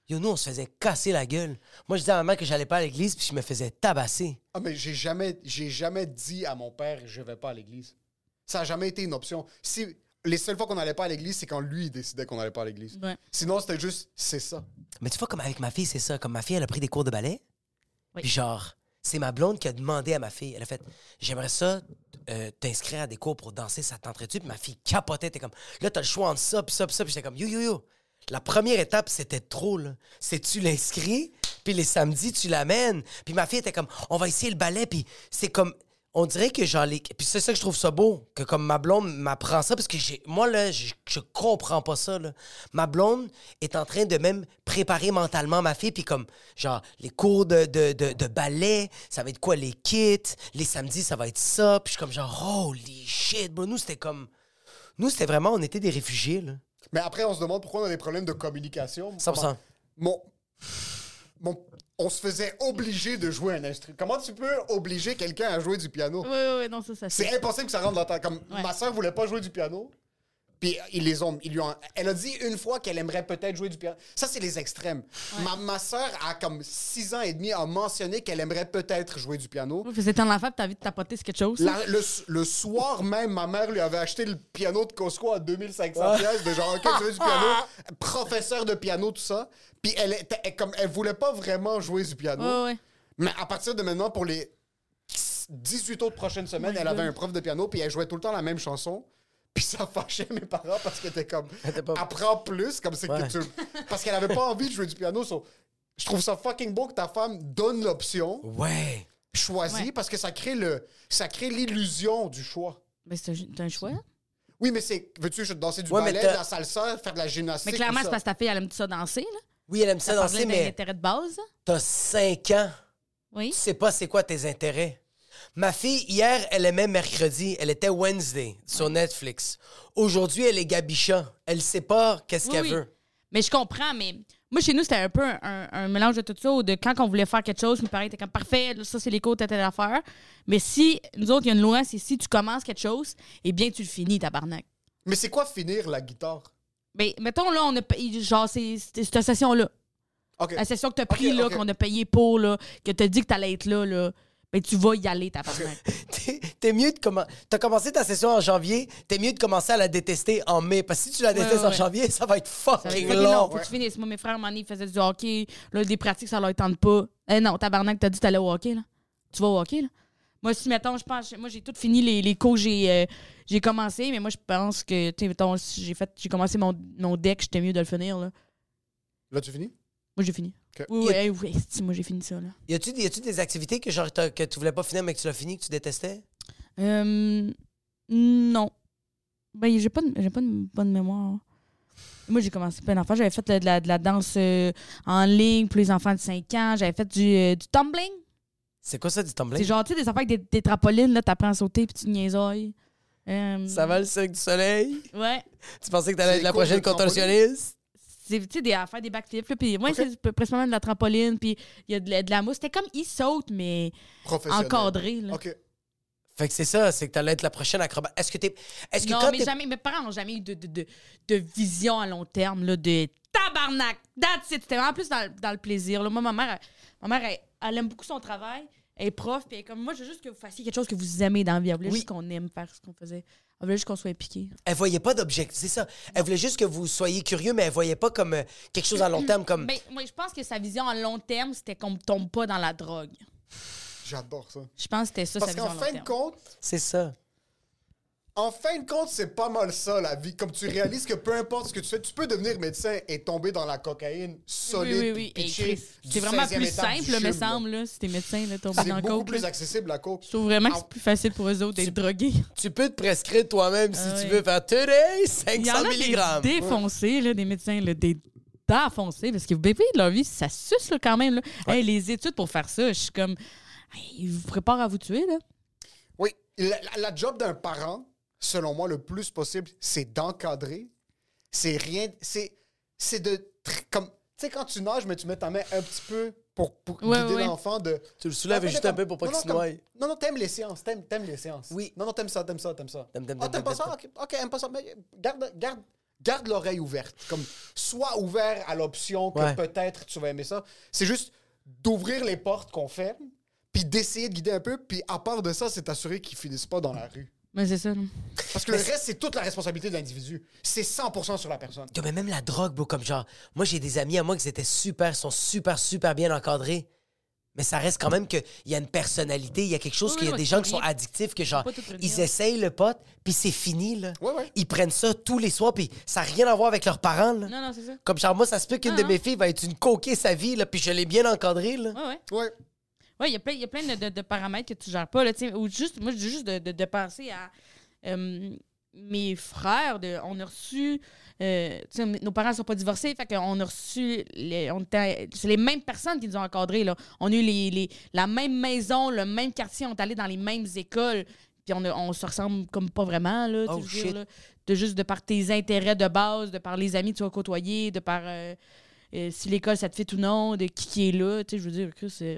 A: Yo, nous, on se faisait casser la gueule. Moi, je disais à ma mère que j'allais pas à l'église, puis je me faisais tabasser.
B: Ah, mais j'ai jamais, j'ai jamais dit à mon père, je vais pas à l'église. Ça a jamais été une option. Si, les seules fois qu'on n'allait pas à l'église, c'est quand lui, il décidait qu'on n'allait pas à l'église.
C: Ouais.
B: Sinon, c'était juste, c'est ça.
A: Mais tu vois, comme avec ma fille, c'est ça. Comme ma fille, elle a pris des cours de ballet.
C: Oui.
A: Puis genre, c'est ma blonde qui a demandé à ma fille. Elle a fait J'aimerais ça euh, t'inscrire à des cours pour danser, ça te tenterait-tu? Puis ma fille capotait. T'es comme Là, t'as le choix entre ça, puis ça, puis ça. Puis j'étais comme Yo, yo, yo. La première étape, c'était trop, là. C'est tu l'inscris, puis les samedis, tu l'amènes. Puis ma fille était comme On va essayer le ballet, puis c'est comme. On dirait que genre les. Puis c'est ça que je trouve ça beau, que comme ma blonde m'apprend ça, parce que j'ai. Moi, là, je, je comprends pas ça, là. Ma blonde est en train de même préparer mentalement ma fille, puis comme, genre, les cours de, de, de, de ballet, ça va être quoi, les kits, les samedis, ça va être ça. Puis je suis comme, genre, holy shit, bro. Nous, c'était comme. Nous, c'était vraiment, on était des réfugiés, là.
B: Mais après, on se demande pourquoi on a des problèmes de communication.
A: 100%.
B: Mon, mon- on se faisait obliger de jouer un instrument. Comment tu peux obliger quelqu'un à jouer du piano?
C: Oui, oui, oui, non, ça, ça
B: C'est impossible que ça rentre dans ta... Comme
C: Ouais.
B: ma soeur voulait pas jouer du piano. Puis ils les ont, ils lui ont- elle a dit une fois qu'elle aimerait peut-être jouer du piano. Ça, c'est les extrêmes. Ma, ma soeur, à comme 6 ans et demi, a mentionné qu'elle aimerait peut-être jouer du piano.
C: Oui, c'était un enfant, puis t'as envie de tapoter quelque chose.
B: La- le, le soir même, ma mère lui avait acheté le piano de Costco à 2500 pièces de genre, OK, tu veux du piano? Professeur de piano, tout ça. Puis elle, était- elle- comme, elle voulait pas vraiment jouer du piano.
C: Ouais, ouais.
B: Mais à partir de maintenant, pour les 18 autres prochaines semaines,
C: my
B: elle avait un prof de piano, puis elle jouait tout le temps la même chanson. Puis ça fâchait mes parents parce qu'elle était comme,
A: pas-
B: apprends plus, comme c'est
A: Ouais.
B: que tu... Parce qu'elle avait pas envie de jouer du piano. so, je trouve ça fucking beau que ta femme donne l'option,
A: Ouais.
B: choisie,
C: Ouais.
B: parce que ça crée le, ça crée l'illusion du choix.
C: Mais c'est un, choix?
B: Oui, mais c'est, veux-tu danser du
A: Ouais, mais
B: ballet, de la salsa, faire de la gymnastique?
C: Mais clairement, c'est parce que ta fille, elle aime ça danser, là.
A: Oui, elle aime ça
C: Ça
A: danser, mais
C: intérêt de base.
A: t'as 5 ans.
C: Oui.
A: Tu sais pas c'est quoi tes intérêts. Ma fille, hier, elle aimait mercredi. Elle était Wednesday sur Netflix. Aujourd'hui, elle est Gabicha. Elle sait pas qu'est-ce
C: Oui,
A: qu'elle
C: oui.
A: veut.
C: Mais je comprends, mais moi, chez nous, c'était un peu un, un mélange de tout ça, ou de quand on voulait faire quelque chose, mes parents étaient comme parfait, ça, c'est les codes, t'as telle affaire. Mais si, nous autres, il y a une loi, c'est si tu commences quelque chose, eh bien, tu le finis, tabarnak.
B: Mais c'est quoi finir la guitare?
C: Mais mettons, là, on a payé, genre, c'est c'est cette session-là.
B: OK.
C: La session que t'as pris, là,
B: ok.
C: qu'on a payé pour, là, que t'as dit que t'allais être là, là, ben, tu vas y aller, tabarnak.
A: T'es- T'es mieux de commencer. T'as commencé ta session en janvier, t'es mieux de commencer à la détester en mai. Parce que si tu la détestes
C: ouais,
A: en
C: ouais.
A: janvier, ça va être
C: Ça va
A: fucking long.
C: long, faut que tu finisses. Moi, mes frères, à ils faisaient du hockey. Là, des pratiques, ça leur tente pas. Eh non, tabarnak, t'as dit que t'allais au hockey, là. Tu vas au hockey, là. Moi, si, mettons, je pense, moi, j'ai tout fini les, les cours j'ai euh, j'ai commencé, mais moi, je pense que, tu sais, mettons, si j'ai fait, j'ai commencé mon, mon deck, j'étais mieux de le finir, là.
B: Là, tu finis?
C: Moi, j'ai fini. Oui, oui, moi, j'ai fini ça, là.
A: Y a-tu y a-tu des activités que, genre, que tu voulais pas finir, mais que tu l'as fini, que tu détestais?
C: Euh, non. Ben, j'ai pas, de- j'ai pas bonne mémoire. Moi, j'ai commencé plein d'enfants. J'avais fait de la, de la danse euh, en ligne pour les enfants de 5 ans. J'avais fait du, euh, du tumbling.
A: C'est quoi ça du tumbling?
C: C'est genre, tu sais, des enfants avec des, des trampolines, là, t'apprends à sauter puis tu niaisailles. Euh,
A: Ça va le cirque du soleil?
C: Ouais.
A: Tu pensais que t'allais être la prochaine contorsionniste?
C: C'est, tu sais, des, à faire des backflips. là, Puis moi,
B: Ok.
C: c'est principalement de la trampoline. Puis il y a de la, de la mousse. C'était comme ils sautent, mais encadré. Là.
B: OK.
A: Fait que c'est ça, c'est que t'allais être la prochaine acrobate. Est-ce que t'es. Est-ce que
C: non,
A: quand
C: mais jamais, mes parents n'ont jamais eu de, de, de, de vision à long terme, là, de tabarnak, that's it. C'était vraiment plus dans, dans le plaisir. Là. Moi, ma mère, elle- ma mère elle, elle aime beaucoup son travail. Elle est prof, puis elle est comme moi, je veux juste que vous fassiez quelque chose que vous aimez dans la vie. Elle voulait
A: Oui.
C: juste qu'on aime faire ce qu'on faisait. Elle voulait juste qu'on soit impliqué.
A: Elle voyait pas d'objectif, c'est ça. Elle voulait juste que vous soyez curieux, mais elle voyait pas comme euh, quelque chose à long terme, comme.
C: Mais moi, je pense que sa vision à long terme, c'était qu'on ne tombe pas dans la drogue.
B: J'adore ça.
C: Je pense que c'était ça,
B: Parce
C: sa vision
B: qu'en
C: à long
B: fin de
C: terme.
B: compte,
A: C'est ça.
B: En fin de compte, c'est pas mal ça, la vie. Comme tu réalises que peu importe ce que tu fais, tu peux devenir médecin et tomber dans la cocaïne solide.
C: oui, oui, oui. Hey, C'est vraiment
B: 16e
C: plus simple, me semble, là, si t'es médecin, là, tomber
B: C'est
C: dans
B: beaucoup
C: coke.
B: plus
C: là.
B: accessible, la coke.
C: Je trouve vraiment que c'est plus facile pour eux autres d'être drogués.
A: Tu peux te prescrire toi-même si tu
C: ouais.
A: veux faire today
C: Il y
A: 500
C: en a des
A: mg.
C: défoncés, là, des médecins, là, des défoncés, parce que bébé de leur vie, ça suce là, quand même. Là. Hey, les études pour faire ça, je suis comme. hey, ils vous préparent à vous tuer, là.
B: Oui, la, la- la job d'un parent, selon moi, le plus possible, c'est d'encadrer. C'est rien. C'est c'est de. Comme, tu sais, quand tu nages, mais tu mets ta main un petit peu pour, pour
C: Ouais,
B: guider
C: ouais.
B: l'enfant de.
A: Tu le soulèves juste un peu pour pas qu'il se noie.
B: Non, non, t'aimes les séances. T'aimes, t'aimes les séances.
A: Oui.
B: Non, non, t'aimes ça, t'aimes ça, t'aimes ça.
A: T'aimes, t'aimes,
B: Ah,
A: t'aimes,
B: pas ça? Ok, ok, aime pas ça. Mais garde, garde, garde l'oreille ouverte. Comme, sois ouvert à l'option que
A: Ouais.
B: peut-être tu vas aimer ça. C'est juste d'ouvrir les portes qu'on ferme, puis d'essayer de guider un peu, puis à part de ça, c'est t'assurer qu'ils finissent pas dans la rue.
C: Mais c'est ça. là.
B: Parce que le reste, c'est toute la responsabilité de l'individu. C'est 100% sur la personne.
A: Yo, mais même la drogue, bro, comme genre, moi j'ai des amis à moi qui étaient super, sont super, super bien encadrés. Mais ça reste quand même qu'il y a une personnalité, il y a quelque chose
C: Oui,
A: qu'il y a
C: oui,
A: des gens qui sont
C: rien-
A: addictifs, que genre,
C: pas tout prévenir.
A: ils essayent le pot, puis c'est fini, là.
B: Ouais, ouais.
A: Ils prennent ça tous les soirs, puis ça n'a rien à voir avec leurs parents, là.
C: Non, non, c'est ça.
A: Comme genre, moi, ça se peut qu'une
C: Non,
A: de
C: non.
A: mes filles va être une coquée sa vie, là, puis je l'ai bien encadrée, là.
C: Ouais, ouais.
B: Ouais.
C: Oui, il y a plein, il y a plein de, de- de paramètres que tu gères pas. Là, ou juste, moi, je dis juste de, de, penser à euh, mes frères. De, on a reçu. euh, nos parents ne sont pas divorcés, fait qu'on a reçu. les- on était- c'est les mêmes personnes qui nous ont encadrés. Là. On a eu les, les- la même maison, le même quartier, on est allés dans les mêmes écoles. Puis on, a- on se ressemble comme pas vraiment. Là, tu
A: Oh,
C: veux dire, là. de juste de par tes intérêts de base, de par les amis que tu vas côtoyer, de par. euh, euh, si l'école ça te fait ou non, de qui qui est là, tu sais, je veux dire,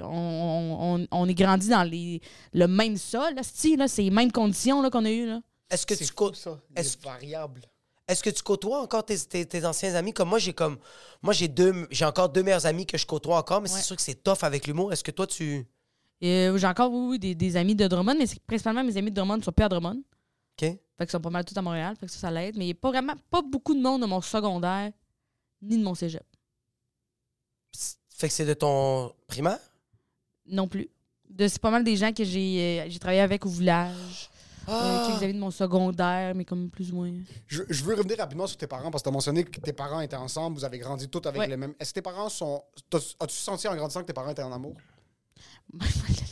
C: on, on, on- on est grandi dans les, le même sol, là, c'ti, là, c'est les mêmes conditions là, qu'on a eues, là.
A: Est-ce que
B: C'est
A: tu côtoies.
B: ça. Les
A: Est-ce
B: variables.
A: Est-ce que tu côtoies encore tes, tes- tes anciens amis? Comme moi, j'ai comme. Moi, j'ai deux. J'ai encore deux meilleurs amis que je côtoie encore, mais
C: Ouais.
A: c'est sûr que c'est tough avec l'humour. Est-ce que toi, tu.
C: Euh, j'ai encore, oui, oui, des, des amis de Drummond, mais c'est principalement mes amis de Drummond sont plus à Drummond.
A: OK?
C: Fait qu'ils sont pas mal tous à Montréal, fait que ça, ça l'aide. Mais il n'y a pas vraiment pas beaucoup de monde de mon secondaire, ni de mon cégep.
A: Fait que c'est de ton primaire?
C: Non plus. De, c'est pas mal des gens que j'ai, euh, j'ai travaillé avec au village.
A: Ah!
C: Euh, amis de mon secondaire, mais comme plus ou moins.
B: Je, je veux revenir rapidement sur tes parents parce que tu as mentionné que tes parents étaient ensemble, vous avez grandi tous avec
C: Ouais.
B: les mêmes. Est-ce que tes parents sont. t'as- As-tu senti en grandissant que tes parents étaient en amour?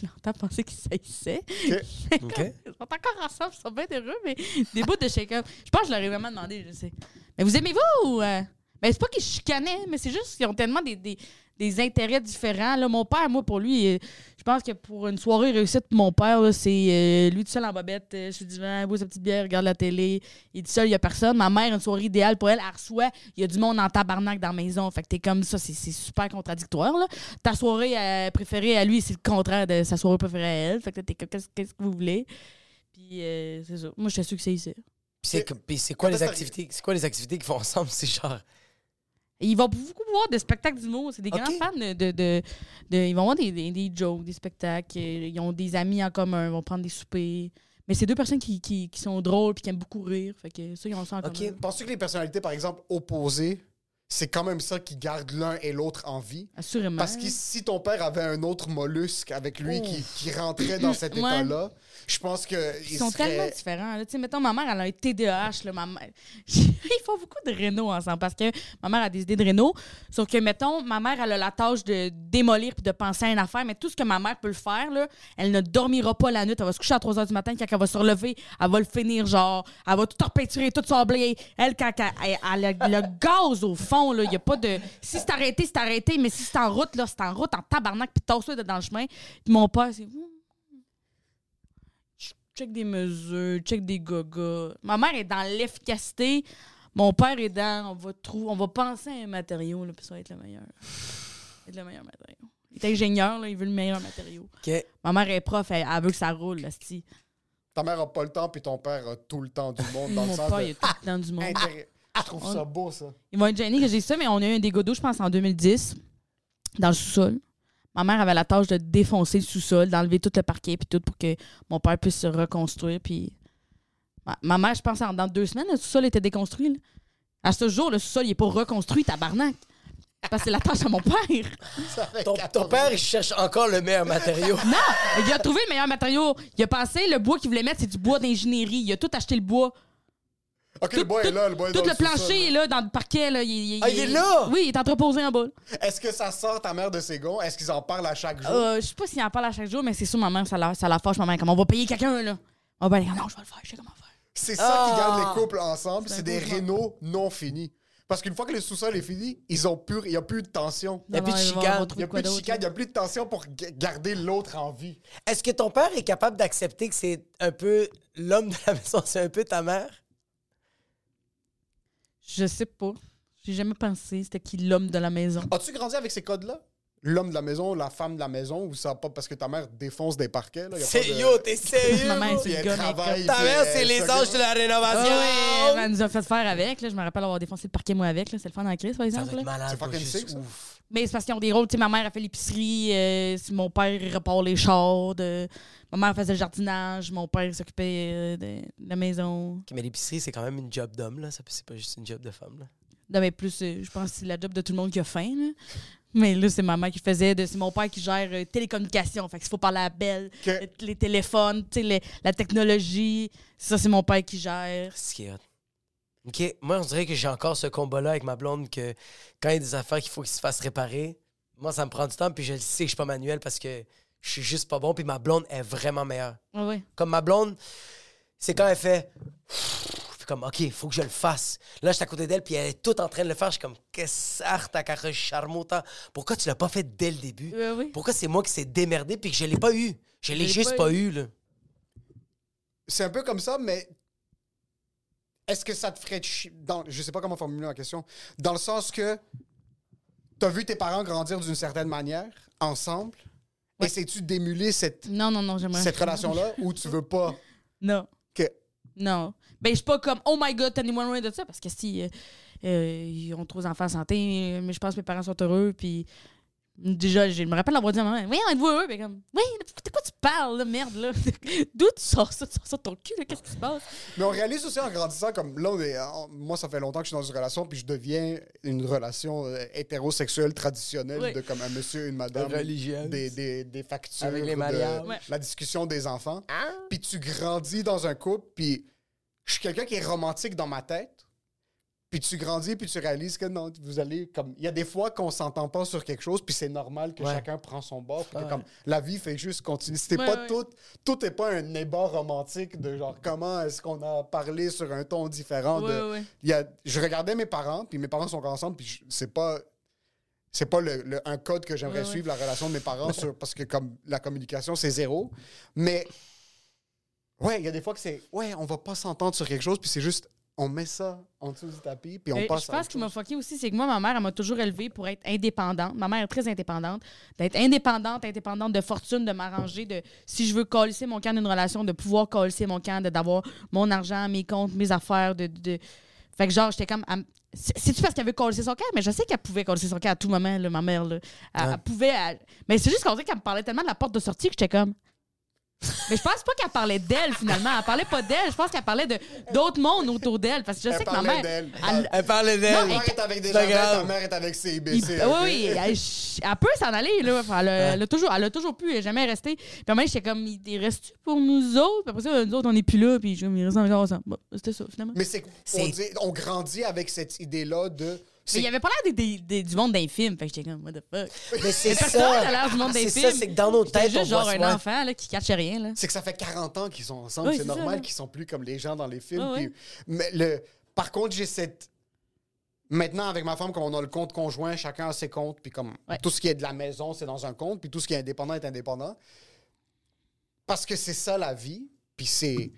C: J'ai longtemps pensé qu'ils saisissaient.
A: OK.
C: Ils sont encore ensemble, ils sont bien heureux, mais des bouts de up. Je pense que je leur ai vraiment demandé, je sais. Mais vous aimez-vous ou. euh? Ben, c'est pas qu'ils chicanaient, mais c'est juste qu'ils ont tellement des, des, des intérêts différents. Là, mon père, moi, pour lui, euh, je pense que pour une soirée réussite pour mon père, là, c'est euh, lui tout seul en bobette, euh, sur le divan, boit sa petite bière, regarde la télé. Il est tout seul, il y a personne. Ma mère, une soirée idéale pour elle, elle reçoit, il y a du monde en tabarnak dans la maison. Fait que t'es comme ça, c'est c'est super contradictoire. Là. Ta soirée euh, préférée à lui, c'est le contraire de sa soirée préférée à elle. Fait que là, t'es comme, qu'est-ce qu'est-ce que vous voulez? Puis c'est ça. Moi, je suis sûr que c'est ici.
A: Puis c'est,
B: Mais-
A: puis c'est quoi les activités? C'est quoi les activités qu'ils font ensemble? C'est genre.
C: Ils vont beaucoup voir des spectacles d'humour. C'est des grands fans de, de, de- de- Ils vont voir des, des, des jokes, des spectacles. Ils ont des amis en commun. Ils vont prendre des soupers. Mais c'est deux personnes qui, qui, qui sont drôles et qui aiment beaucoup rire. Fait que ça, ils ont ça en
A: Ok.
C: commun.
B: Penses-tu que les personnalités, par exemple, opposées c'est quand même ça qui garde l'un et l'autre en vie.
C: Assurément.
B: Parce que si ton père avait un autre mollusque avec lui qui, qui rentrait dans cet
C: Ouais.
B: état-là, je pense que
C: Ils sont
B: serait...
C: tellement différents. là. Tu sais, mettons, ma mère, elle a un TDAH. Là, ma mère... Ils font beaucoup de réno ensemble parce que ma mère a des idées de réno. Sauf que, mettons, ma mère, elle a la tâche de démolir puis de penser à une affaire. Mais tout ce que ma mère peut le faire, là, elle ne dormira pas la nuit. Elle va se coucher à 3 h du matin. Quand elle va se relever, elle va le finir, genre, elle va tout repeinturer, tout sabler. Elle, quand elle, elle- elle a le gaz au fond, là, il n'y a pas de. Si c'est arrêté, c'est arrêté. Mais si c'est en route, là, c'est en route, en tabarnak, puis tasse-toi dans le chemin. Puis mon père, c'est. check des mesures, check des gagas. Ma mère est dans l'efficacité. Mon père est dans on va trou- on va penser à un matériau, là, puis ça va être le meilleur. Ça va être le meilleur matériau. Il est ingénieur, là, il veut le meilleur matériau.
A: OK.
C: Ma mère est prof, elle, elle veut que ça roule, là.
B: Ta mère a pas le temps, puis ton père a tout le temps du monde dans le
C: Mon
B: sens
C: père,
B: de...
C: il a tout le temps du monde.
B: Je trouve ça beau, ça.
C: Ils vont être gênés que j'ai ça, mais on a eu un dégât d'eau, je pense, en 2010, dans le sous-sol. Ma mère avait la tâche de défoncer le sous-sol, d'enlever tout le parquet puis tout pour que mon père puisse se reconstruire. Puis ma, ma mère, je pense, en dans deux semaines, le sous-sol était déconstruit. là. À ce jour, le sous-sol, il n'est pas reconstruit, tabarnak. Parce que c'est la tâche à mon père.
A: Ton,
B: 14
A: ton père, il cherche encore le meilleur matériau.
C: Non! Il a trouvé le meilleur matériau. Il a pensé, le bois qu'il voulait mettre, c'est du bois d'ingénierie. Il a tout acheté le bois.
B: OK, le bois est là, le bois est
C: Tout
B: dans
C: le
B: sous-sol.
C: plancher est là, dans le parquet. Là, il,
A: Ah, il est là?
C: Oui, il est entreposé en bas.
B: Est-ce que ça sort ta mère de ses gonds? Est-ce qu'ils en parlent à chaque jour?
C: Euh, je sais pas s'il en parle à chaque jour, mais c'est sûr, ma mère, ça la, ça la fâche, ma mère. Comme on va payer quelqu'un, là. On va aller, non, je vais le faire, je sais comment faire.
B: C'est ça qui
A: Ah!
B: garde les couples ensemble,
C: C'est
B: des rénaux non finis. Parce qu'une fois que le sous-sol est fini, ils ont plus, il n'y a plus de tension.
A: Il y a
C: Non,
A: plus de
C: non, il va-
A: chicane.
B: Il n'y a
C: quoi
B: plus de
C: d'autre,
B: chicane, il n'y a plus de tension pour g- garder l'autre en vie.
A: Est-ce que ton père est capable d'accepter que c'est un peu l'homme de la maison, c'est un peu ta mère?
C: Je sais pas. J'ai jamais pensé c'était qui l'homme de la maison.
B: As-tu grandi avec ces codes-là? L'homme de la maison, la femme de la maison, ou ça pas parce que ta mère défonce des parquets? Là, y a
A: C'est
B: pas de-
A: yo, t'es sérieux?
C: Ma mère, c'est le.
A: Ta mère, c'est les anges de la rénovation.
C: ouais, elle nous a fait faire avec. Là. Je me rappelle avoir défoncé le parquet, moi, avec. là. C'est le fun la crise, par
A: Ça
C: exemple.
B: C'est fucking ça.
A: ouf.
C: Mais c'est parce qu'ils ont des rôles. Tu sais, ma mère a fait l'épicerie. euh, si mon père il repart les chars. de- Ma mère faisait le jardinage. Mon père s'occupait euh, de la maison.
A: Mais l'épicerie, c'est quand même une job d'homme, là. Ça, C'est pas juste une job de femme, là.
C: Non, mais plus, euh, je pense que c'est la job de tout le monde qui a faim. là. Mais là, c'est ma mère qui faisait. de- C'est mon père qui gère euh, télécommunications. Fait qu'il faut parler à Belle, les, les téléphones, tu sais, les- la technologie. Ça, c'est mon père qui gère.
A: C'est ce qui est hot. OK, moi, on dirait que j'ai encore ce combat-là avec ma blonde que quand il y a des affaires qu'il faut qu'ils se fassent réparer, moi, ça me prend du temps, puis je le sais que je suis pas manuel parce que je suis juste pas bon, puis ma blonde est vraiment meilleure.
C: Ouais.
A: Comme ma blonde, c'est quand elle fait... Puis comme, OK, il faut que je le fasse. Là, je suis à côté d'elle, puis elle est toute en train de le faire. Je suis comme, qu'est-ce que t'as qu'à charmotant? Pourquoi tu l'as pas fait dès le début?
C: Ouais.
A: Pourquoi c'est moi qui s'est démerdé, puis que je l'ai pas eu? Je l'ai
C: l'ai
A: juste
C: pas
A: pas
C: eu.
A: eu, là.
B: C'est un peu comme ça, mais est-ce que ça te ferait chier? Dans, je sais pas comment formuler la question. Dans le sens que t'as vu tes parents grandir d'une certaine manière, ensemble,
C: Ouais.
B: essaies-tu d'émuler cette,
C: Non, non, non,
B: cette relation-là ou tu veux pas
C: Non.
B: que.
C: Non. Ben, je suis pas comme, oh my god, tenez-moi loin de ça, parce que si euh, euh, ils ont trois enfants en santé, euh, mais je pense que mes parents sont heureux, puis déjà, je me rappelle avoir dit à ma mère, oui, êtes-vous heureux? Ben, comme, oui, de quoi tu parles, là, merde, là? D'où tu sors ça? Tu sors ça de ton cul, là? Qu'est-ce qui se passe?
B: Mais on réalise aussi en grandissant, comme là, on est- moi, ça fait longtemps que je suis dans une relation, puis je deviens une relation euh, hétérosexuelle traditionnelle
C: Oui.
B: de comme un monsieur, une madame.
A: Religieuse.
B: Des, des, des factures.
A: Avec les
B: de
A: mariages.
C: Ouais.
B: La discussion des enfants. Puis tu grandis dans un couple, puis je suis quelqu'un qui est romantique dans ma tête. Puis tu grandis, puis tu réalises que non, vous allez comme. Il y a des fois qu'on s'entend pas sur quelque chose, puis c'est normal que
A: Ouais.
B: chacun prend son bord, puis que comme la vie fait juste continuer. C'était
C: Ouais,
B: pas
C: ouais.
B: tout. Tout est pas un débat romantique de genre comment est-ce qu'on a parlé sur un ton différent. de, il y a, je regardais mes parents, puis mes parents sont ensemble, puis je- c'est pas. C'est pas le, le- un code que j'aimerais
C: Ouais, ouais.
B: suivre, la relation de mes parents, sur- parce que comme la communication, c'est zéro. Mais ouais, il y a des fois que c'est ouais, on va pas s'entendre sur quelque chose, puis c'est juste on met ça en dessous du tapis, puis on
C: Euh,
B: passe
C: je pense
B: autre
C: ce qui m'a fucké aussi, c'est que moi, ma mère, elle m'a toujours élevée pour être indépendante. Ma mère est très indépendante. D'être indépendante, indépendante de fortune, de m'arranger, de si je veux coller mon camp d'une relation, de pouvoir coller mon camp, de- d'avoir mon argent, mes comptes, mes affaires, de. de- Fait que genre, j'étais comme. elle C'est-tu parce qu'elle veut coller son camp? Mais je sais qu'elle pouvait coller son camp à tout moment, là, ma mère. Là. Elle,
A: Ouais.
C: elle pouvait. elle- Mais c'est juste qu'on dirait qu'elle me parlait tellement de la porte de sortie que j'étais comme. Mais je pense pas qu'elle parlait d'elle, finalement. Elle parlait pas d'elle. Je pense qu'elle parlait de d'autres mondes autour d'elle. Parce que je
B: Elle
C: sais que ma
B: parlait
C: mère.
B: d'elle.
C: elle-
A: Elle parlait d'elle.
C: Mais-
B: mère est avec des gens, ta mère est avec
C: il-
B: CIBC.
C: oui, oui, elle, elle peut s'en aller, là. Enfin, elle, a, elle a toujours, elle a toujours pu, elle est jamais restée. Puis moment, j'étais comme, il reste-tu pour nous autres? Puis après ça, nous autres, on n'est plus là. Puis je me reste encore ensemble. Bon, c'était ça, finalement.
B: Mais c'est qu'on
A: C'est-
B: dit- on grandit avec cette idée-là de.
C: Mais il y avait pas l'air des, des- des- du monde d'un film. Fait que j'étais comme, what the fuck?
A: Mais c'est ça.
C: personne l'air du monde des
A: C'est
C: films.
A: ça, c'est que dans nos têtes, on
C: juste genre
A: voit
C: un enfant là, qui catchait rien. Là.
B: C'est que ça fait 40 ans qu'ils sont ensemble.
C: Oui,
B: c'est
C: c'est
B: normal qu'ils sont plus comme les gens dans les films. Mais le, par contre, j'ai cette. Maintenant, avec ma femme, comme on a le compte conjoint, chacun a ses comptes, puis comme
C: Ouais.
B: tout ce qui est de la maison, c'est dans un compte, puis tout ce qui est indépendant est indépendant. Parce que c'est ça la vie, puis c'est.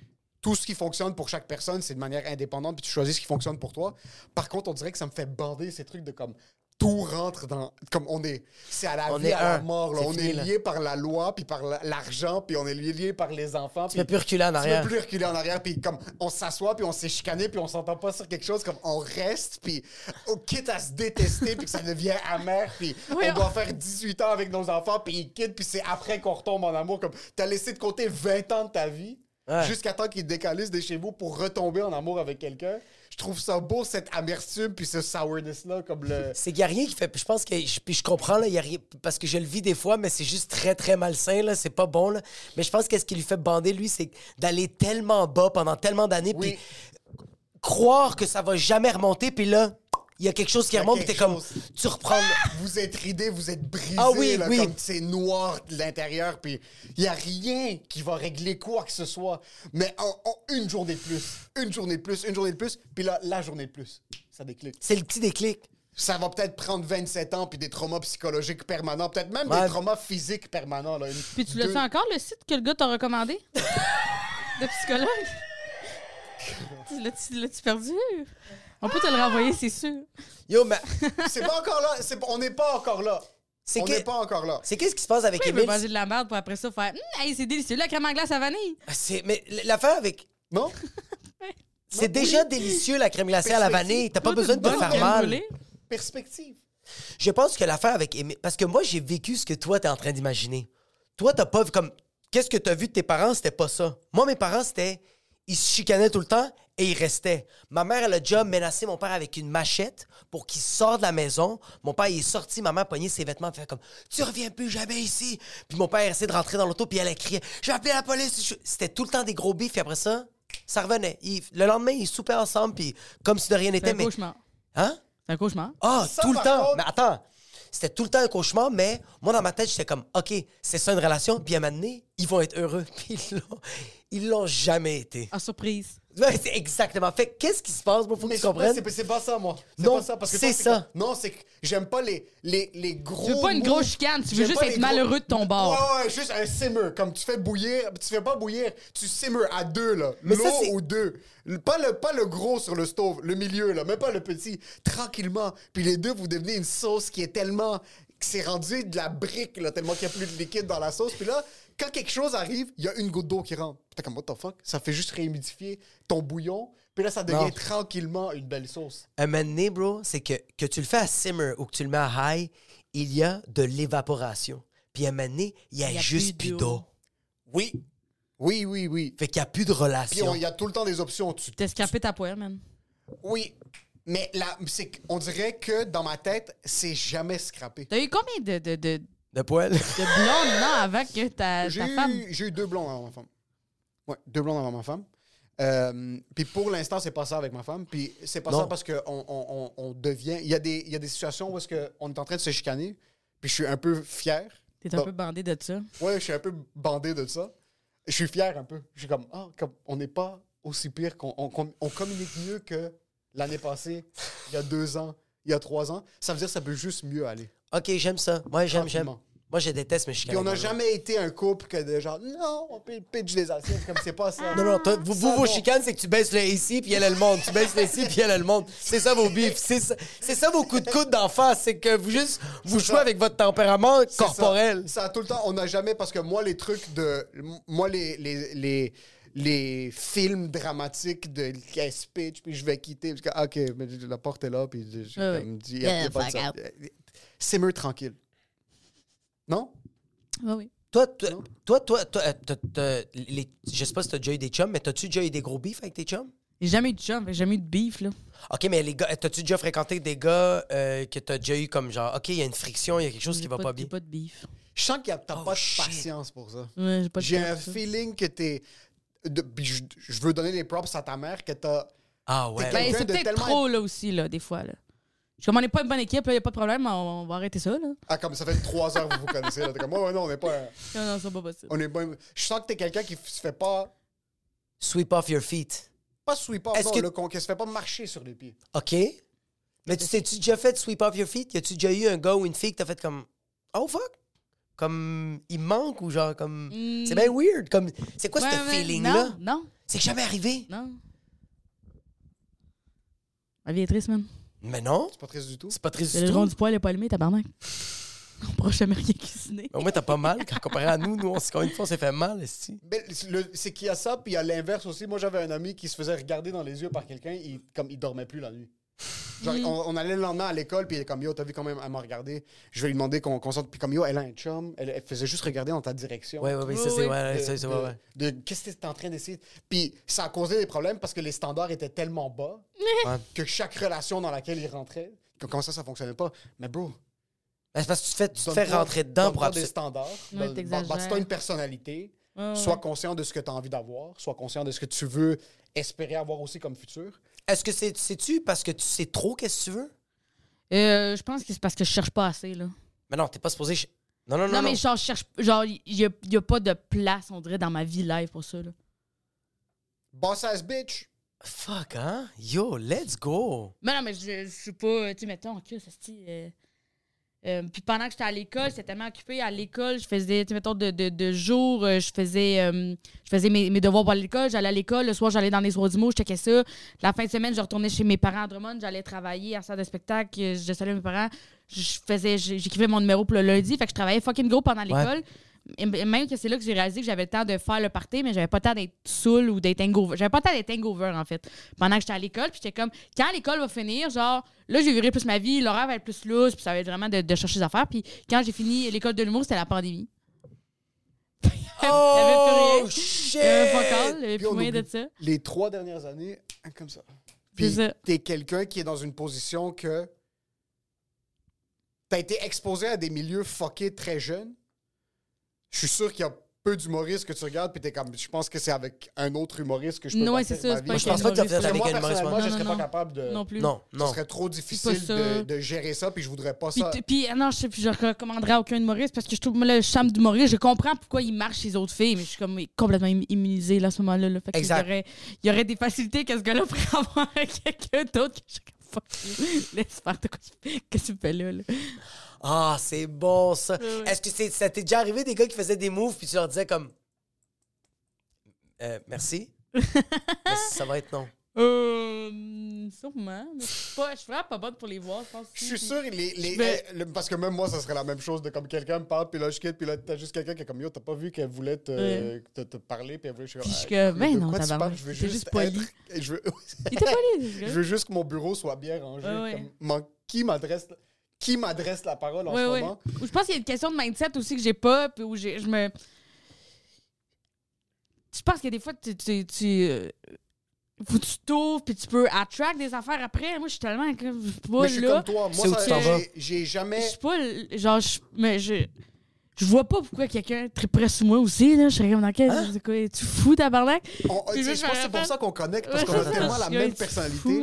B: Tout ce qui fonctionne pour chaque personne, c'est de manière indépendante, puis tu choisis ce qui fonctionne pour toi. Par contre, on dirait que ça me fait bander ces trucs de comme tout rentre dans. Comme on est. C'est à la
A: On
B: vie,
A: est
B: à la mort. là. On
A: fini,
B: est
A: là.
B: lié par la loi, puis par la- l'argent, puis on est lié, par les enfants.
A: Tu
B: puis
A: peux plus reculer en
B: tu
A: arrière.
B: peux plus reculer en arrière, puis comme on s'assoit, puis on s'est chicané, puis on s'entend pas sur quelque chose, comme on reste, puis on quitte à se détester, puis que ça devient amer, puis
C: Oui,
B: on
C: on-
B: doit faire 18 ans avec nos enfants, puis ils quittent, puis c'est après qu'on retombe en amour. Comme t'as laissé de côté 20 ans de ta vie,
A: Ouais.
B: jusqu'à temps qu'ils décalissent de chez vous pour retomber en amour avec quelqu'un. Je trouve ça beau, cette amertume, puis ce sourness-là, comme le.
A: C'est qu'il n'y a rien qui fait. Je pense que. je- Puis je comprends, là, y a rien. Parce que je le vis des fois, mais c'est juste très, très malsain, là. C'est pas bon, là. Mais je pense que ce qui lui fait bander, lui, c'est d'aller tellement bas pendant tellement d'années,
B: Oui.
A: puis croire que ça va jamais remonter, puis là, il y a quelque chose qui remonte, puis t'es comme. Tu reprends.
B: Vous êtes ridé, vous êtes brisé,
A: Ah oui,
B: là,
A: oui.
B: comme c'est noir de l'intérieur, puis il y a rien qui va régler quoi que ce soit. Mais en, en une journée de plus, une journée de plus, une journée de plus, puis là, la journée de plus, ça déclic.
A: C'est le petit déclic.
B: Ça va peut-être prendre 27 ans, puis des traumas psychologiques permanents, peut-être même
A: Ouais.
B: des traumas physiques permanents. Là, Une-
C: Puis tu l'as
B: deux-
C: fait encore, le site que le gars t'a recommandé? de psychologue? Tu L'as-tu l'as-tu perdu? On peut te le renvoyer, c'est sûr.
A: Yo, mais.
B: C'est pas encore là, on n'est pas encore là.
A: C'est
B: On
A: que-
B: n'est pas encore là.
A: C'est qu'est-ce qui se passe avec
C: Oui, il veut
A: Émile?
C: manger de la merde pour après ça faire Hum, hey, c'est délicieux, la crème à glace à vanille.
A: Ah, C'est, mais l'affaire avec.
B: Non?
A: C'est déjà délicieux la crème glacée à la
B: Perspective.
A: vanille. T'as pas besoin de te faire mal.
B: Perspective.
A: Je pense que l'affaire avec Émile. Parce que moi, j'ai vécu ce que toi, t'es en train d'imaginer. Toi, t'as pas vu comme. Qu'est-ce que t'as vu de tes parents? C'était pas ça. Moi, mes parents, c'était. Ils se chicanaient tout le temps et ils restaient. Ma mère, elle a déjà menacé mon père avec une machette pour qu'il sorte de la maison. Mon père, il est sorti, ma mère a pogné ses vêtements et fait comme Tu reviens plus jamais ici. Puis mon père a essayé de rentrer dans l'auto puis elle a crié Je vais appeler la police. C'était tout le temps des gros bifs et après ça, ça revenait. Le lendemain, ils soupaient ensemble puis comme si de rien
C: C'est
A: n'était.
C: un
A: Mais...
C: cauchemar.
A: Hein?
C: C'est un cauchemar.
A: Ah,
B: Ça,
A: tout le temps.
B: contre-
A: Mais attends, c'était tout le temps un cauchemar, mais moi, dans ma tête, j'étais comme, OK, c'est ça une relation, puis à un moment donné, ils vont être heureux. Puis ils l'ont- ils l'ont jamais été.
C: En surprise.
A: Ouais, c'est exactement. Fait que qu'est-ce qui se passe, moi, faut que tu
B: c'est pas,
A: comprennes?
B: c'est- c'est pas ça, moi. C'est
A: Non,
B: pas ça. Parce que
A: c'est
B: toi,
A: ça.
B: non, c'est que j'aime pas les, les, les gros.
C: Tu veux pas une grosse chicane, tu veux
B: J'aime
C: juste
B: pas
C: être
B: les gros-
C: malheureux de ton bord.
B: Ouais, ouais, juste un simmer. Comme tu fais bouillir. Tu fais pas bouillir, tu simmer à deux, là.
A: Mais
B: L'eau
A: ça, c'est-
B: ou deux. Le- Pas le, pas le gros sur le stove, le milieu, là. Même pas le petit. Tranquillement. Puis les deux, vous devenez une sauce qui est tellement. Que c'est rendu de la brique, là, tellement qu'il n'y a plus de liquide dans la sauce. Puis là, quand quelque chose arrive, il y a une goutte d'eau qui rentre. Puis T'es comme, what the fuck? Ça fait juste réhumidifier ton bouillon. Puis là, ça devient
A: Non.
B: tranquillement une belle sauce.
A: Un moment donné, bro, c'est que, que tu le fais à simmer ou que tu le mets à high, il y a de l'évaporation. Puis à un moment donné, il y a,
C: Il y a
A: juste
C: plus d'eau.
B: Oui. Oui, oui, oui.
A: Fait qu'il n'y a plus de
B: Puis
A: relation.
B: on- il y a tout le temps des options. Tu
C: T'as scrapé ta poêle, man.
B: Oui, mais là, c'est on dirait que dans ma tête, c'est jamais scrappé.
C: T'as eu combien de, de, de,
A: De poêle.
C: de blondes, non, avant que ta,
B: J'ai
C: ta femme?
B: eu, j'ai eu deux blondes avant ma femme. Ouais, deux blondes avant ma femme. Euh, puis pour l'instant, c'est pas ça avec ma femme. Puis c'est pas
A: Non.
B: ça parce qu'on on, on, on devient. Il y, a des, il y a des situations où est-ce que on est en train de se chicaner. Puis je suis un peu fier.
C: T'es un peu bandé de ça.
B: Ouais, je suis un peu bandé de ça. Je suis fier un peu. Je suis comme, ah, comme on n'est pas aussi pire qu'on on, qu'on- on communique mieux que l'année passée, il y a deux ans, il y a trois ans. Ça veut dire que ça peut juste mieux aller.
A: OK, j'aime ça. Moi, j'aime, j'aime. Moi, je déteste mes
B: Puis
A: chicanes.
B: on n'a jamais été un couple que de genre, non, on peut pitch des assiettes, comme c'est pas ça.
A: Non, non, vous, vous, vos chicanes, c'est que tu baisses le ici, puis elle a le monde. Tu baisses le ici, puis elle a le monde. C'est ça vos bifs. C'est ça, ça vos coups de coude d'en face. C'est que vous juste, vous jouez
B: ça.
A: avec votre tempérament corporel.
B: Ça, ça tout le temps, on n'a jamais, parce que moi, les trucs de. Moi, les. les, les les films dramatiques de guest pitch, puis je vais quitter, parce que, ah, OK, mais la porte est là, puis je, je
C: Ouais,
B: comme dis,
C: Yeah,
B: pas de
C: fuck
B: ça.
C: out.
B: Simmer tranquille. Non?
C: Oui, oui.
A: Toi, toi, toi, toi, toi, euh, les- je sais pas si t'as déjà eu des chums, mais t'as-tu déjà eu des gros beefs avec tes chums?
C: J'ai jamais eu de chum, j'ai jamais eu de beef, là.
A: OK, mais les gars, t'as-tu déjà fréquenté des gars euh, que t'as déjà eu comme genre, OK, il y a une friction, il y a quelque chose qui va pas bien?
C: J'ai pas de beef.
B: Je sens que t'as
A: Oh,
B: pas de
A: shit.
B: patience pour ça.
C: Ouais, j'ai pas de
B: J'ai
C: temps
B: un
C: ça.
B: feeling que t'es. De- puis je, je veux donner les props à ta mère que t'as.
A: Ah ouais.
C: Ben, c'est
B: de
C: peut-être
B: tellement-
C: trop, là, aussi, là, des fois, là. Je comme on n'est pas une bonne équipe, il n'y a pas de problème, on, on va arrêter ça, là.
B: Ah, comme ça fait trois heures que vous vous connaissez. là. T'es comme, oh, non, on n'est pas. un-
C: Non, non, c'est pas possible.
B: On est pas je sens que t'es quelqu'un qui se fait pas.
A: Sweep off your feet.
B: Pas sweep off,
A: Est-ce
B: non,
A: que-
B: le con- qui se fait pas marcher sur les pieds.
A: OK. Mais tu t'es-tu déjà fait sweep off your feet? Y a-tu déjà eu un gars ou une fille que t'as fait comme, oh fuck? Comme, il manque ou genre comme.
C: Mm.
A: C'est bien weird. Comme, c'est quoi
C: Ouais,
A: ce
C: ouais,
A: feeling-là?
C: Non, non,
A: C'est jamais arrivé.
C: non. Ma vie est triste, man.
A: Mais non,
B: C'est pas triste du tout.
A: c'est pas triste du
C: le rond
A: tout.
C: du poil, il est pas allumé, tabarnak. On pourra jamais rien cuisiner.
A: Au moins, t'as pas mal. Quand comparé à nous, nous, on, combien de fois on s'est fait mal, esti?
B: Ben, le- c'est qu'il y a ça, puis il y a l'inverse aussi. Moi, j'avais un ami qui se faisait regarder dans les yeux par quelqu'un, il, comme il dormait plus la nuit. Genre,
C: Mm.
B: on, on allait le lendemain à l'école, puis il est comme Yo, t'as vu quand même, elle m'a regardé? Je vais lui demander qu'on qu'on sorte, puis comme Yo, elle a un chum, elle, elle faisait juste regarder dans ta direction.
A: Ouais, ouais, ouais, ça,
C: Ouais,
A: c'est
C: ouais.
A: ouais,
B: De-
A: ça, c'est ouais, ouais.
B: de qu'est-ce que t'es en train d'essayer? Puis ça a causé des problèmes parce que les standards étaient tellement bas
A: Ouais.
B: que chaque relation dans laquelle il rentrait, comment ça, ça fonctionnait pas? Mais bro,
A: Ben, c'est parce que tu te fais, tu te fais rentrer dedans pour
B: des standards.
C: Ouais.
B: Bâtis-toi une personnalité. Sois conscient de ce que tu as envie d'avoir. Sois conscient de ce que tu veux espérer avoir aussi comme futur.
A: Est-ce que c'est, sais-tu parce que tu sais trop qu'est-ce que tu veux?
C: Euh, je pense que c'est parce que je cherche pas assez, là.
A: Mais non, t'es pas supposé. ch- Non, non, non.
C: Non,
A: non.
C: mais genre, je cherche. Genre, il y a, y a pas de place, on dirait, dans ma vie live pour ça, là.
B: Boss ass bitch.
A: Fuck, hein? Yo, let's go.
C: Mais non, mais je, je suis pas. Tu sais, mettons, que ça se euh, euh, puis pendant que j'étais à l'école, j'étais tellement occupée à l'école, je faisais, tu mettons, de, de, de jour, euh, je faisais, euh, je faisais mes, mes devoirs pour l'école, j'allais à l'école, le soir, j'allais dans les soirs du mot, je checkais ça. La fin de semaine, je retournais chez mes parents à Drummond, j'allais travailler à la salle de spectacle, je saluais mes parents, je faisais, j'écrivais mon numéro pour le lundi, fait que je travaillais fucking gros pendant l'école. Et Même que c'est là que j'ai réalisé que j'avais le temps de faire le party, mais j'avais pas le temps d'être saoul ou d'être hangover. J'avais pas le temps d'être hangover, en fait, pendant que j'étais à l'école. Puis j'étais comme, quand l'école va finir, genre, là, je vivrai plus ma vie, l'horaire va être plus lousse, puis ça va être vraiment de, de chercher des affaires. Puis quand j'ai fini l'école de l'humour, c'était la pandémie.
A: Oh, shit!
C: avait
B: Puis on oublie-
C: de ça.
B: Les trois dernières années, hein, comme ça. Puis t'es quelqu'un qui est dans une position que t'as été exposé à des milieux fuckés très jeunes. Je suis sûr qu'il y a peu d'humoristes que tu regardes, puis t'es comme, je pense que c'est avec un autre humoriste que je peux
C: Non, c'est ça,
B: ma
C: c'est
B: vie.
C: pas
A: Moi, je pense pas que tu avec
B: moi,
A: un humoriste. ouais.
B: je
C: Non,
B: serais
C: non,
B: pas capable de...
C: Non plus.
A: Non,
B: Ce
A: non.
B: serait trop difficile de, de gérer ça, puis je voudrais pas
C: Puis,
B: ça.
C: puis, ah non, je, je recommanderais à aucun humoriste parce que je trouve moi, le chambre d'humoriste, je comprends pourquoi il marche chez les autres filles, mais je suis comme complètement im- immunisée là, à ce moment-là. Là. Fait que
A: Exact.
C: Il y, aurait, il y aurait des facilités que ce gars-là pourrait avoir avec quelqu'un d'autre que je suis comme fuck you. Laisse faire Qu'est-ce que tu fais là? là?
A: Ah, c'est bon, ça. Est-ce que c'est, ça t'est déjà arrivé des gars qui faisaient des moves puis tu leur disais comme. Euh, merci? Mais ça va être non?
C: Euh, sûrement. Mais je suis pas- je suis vraiment pas bonne pour les voir, je pense.
B: Je suis sûr, les, les, eh, le- parce que même moi, ça serait la même chose de comme quelqu'un me parle, puis là, je quitte, puis là, t'as juste quelqu'un qui est comme yo, t'as pas vu qu'elle voulait te, te, te parler, puis elle voulait. Je suis
C: je comme,
B: mais
C: ben
B: de
C: non?
B: Je veux juste,
C: juste poli.
B: être- et je veux,
C: Il était
B: je veux juste que mon bureau soit bien rangé.
C: Ouais, ouais.
B: comme, man- qui m'adresse qui m'adresse la parole en
C: Ouais,
B: ce
C: ouais.
B: moment?
C: Ou Je pense qu'il y a une question de mindset aussi que j'ai pas, puis où j'ai- je me. Je pense que des fois, tu. tu, tu euh, faut que tu t'ouvres, puis tu peux attract des affaires après. Moi, je suis tellement. Je suis pas
B: Mais je suis
C: là.
B: comme toi. Moi, j'ai- jamais.
C: Je suis pas. Genre, je. Mais je. Je vois pas pourquoi quelqu'un triperait sur moi aussi, là. Je serais comme dans quel.
A: Hein?
C: quoi, Es-tu fou, tabarnak?
B: on-
C: Puis
B: tu je
C: je
B: pense
C: me
B: que c'est pour ça qu'on connecte, parce
C: Ouais,
B: qu'on a tellement la même personnalité.
C: fou,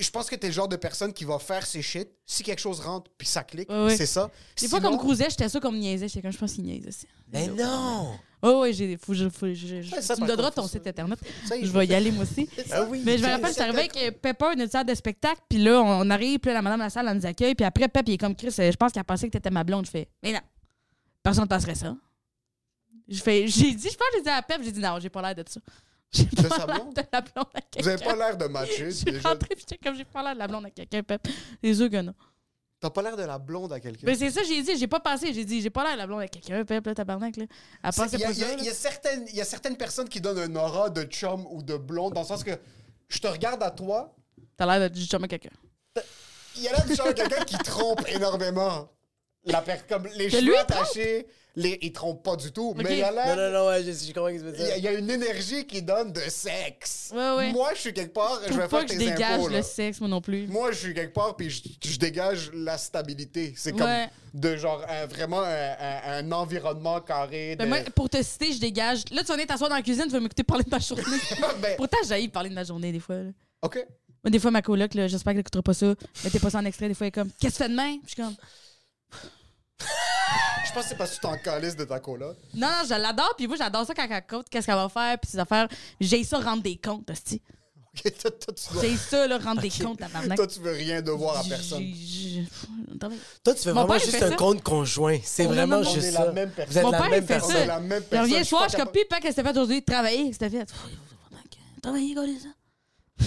B: Je pense que t'es le genre de personne qui va faire ses shit. Si quelque chose rentre, puis ça clique,
C: Ouais, ouais.
B: c'est ça.
C: Des fois, comme Crouzet, j'étais ça comme niaisait. J'étais comme, je pense qu'il niaise aussi.
A: Mais non!
C: Oh, ouais, j'ai. Faut, je- faut, je- je-
B: Ouais, ça,
C: tu me donneras
B: contre,
C: ton site internet.
B: Ça,
C: Je vais y aller, moi aussi.
B: Ah oui.
C: Mais je me rappelle, arrivé avec euh, Pepper, une salle de spectacle, puis là, on arrive, puis là, la madame de la salle, elle nous accueille, puis après, Pep, il est comme Chris, euh, je pense qu'elle pensait que t'étais ma blonde. Je fais, mais non, personne ne passerait ça. J'ai dit, je pense que j'ai dit à Pep, j'ai dit non, j'ai pas l'air de ça. J'ai
B: De
C: pas l'air de la blonde à
B: Vous avez pas
C: quelqu'un.
B: l'air de matcher.
C: Je suis
B: déjà.
C: rentrée, comme, j'ai pas l'air de la blonde à quelqu'un, Pep. Les yeux que non.
B: T'as pas l'air de la blonde à quelqu'un.
C: Mais c'est ça, j'ai dit, j'ai pas pensé, j'ai dit, j'ai pas l'air de la blonde à quelqu'un, Pep, là, tabarnak, là.
B: Il y, a- certaines- y a certaines personnes qui donnent un aura de chum ou de blonde, dans le sens que je te regarde à toi,
C: T'as l'air de du chum à quelqu'un.
B: il y a là du genre quelqu'un qui trompe énormément. La per- comme les
C: Que
B: cheveux
C: lui,
B: attachés, les, ils trompent pas du tout. Mais il y a l'air-
A: Non, non, non, ouais, je, je comprends ce que tu veux dire.
B: il y a une énergie qui donne de sexe.
C: Ouais, ouais.
B: Moi, je suis quelque part, je
C: Faut
B: vais
C: pas
B: faire
C: que je
B: tes
C: dégage
B: impôts.
C: le
B: là.
C: sexe, moi non plus.
B: Moi, je suis quelque part, puis je, je dégage la stabilité. C'est comme
C: Ouais.
B: de genre un- vraiment un, un- un environnement carré.
C: Ben moi, pour te citer, je dégage. Là, tu vas venir t'asseoir dans la cuisine, tu vas m'écouter parler de ma journée.
B: Ben,
C: Pourtant, j'ai parler de ma journée des fois. là.
B: OK.
C: Des fois, ma coloc, là, j'espère qu'elle écoutera pas ça. Mettez pas ça en extrait. Des fois, elle est comme Qu'est-ce que tu fais demain? Puis je suis comme
B: Je pense que c'est parce que tu t'en calisses de ta coloc.
C: Non, je l'adore. Puis moi, j'adore ça quand elle compte qu'est-ce qu'elle va faire. Puis ses affaires. J'ai ça, rendre des comptes, hostie.
B: OK, toi, toi, tu dois-
C: J'ai ça, là, rendre des comptes, tabarnak.
B: toi, tu veux rien devoir à personne.
A: Toi, tu
C: Mon
A: vraiment juste un
C: ça.
A: compte conjoint. C'est
C: Non, non,
A: vraiment
C: non,
A: juste ça.
B: la même personne.
A: Vous êtes
C: Mon
A: la
C: père,
A: même
C: il fait
A: personne.
B: On est
C: ça.
B: la même
C: Je
B: personne.
C: reviens
B: suis
C: soir, je suis comme,
B: capable-
C: puis, pas que t'as fait aujourd'hui? Travailler. Qu'est-ce que t'as fait? Travailler, quoi, ça?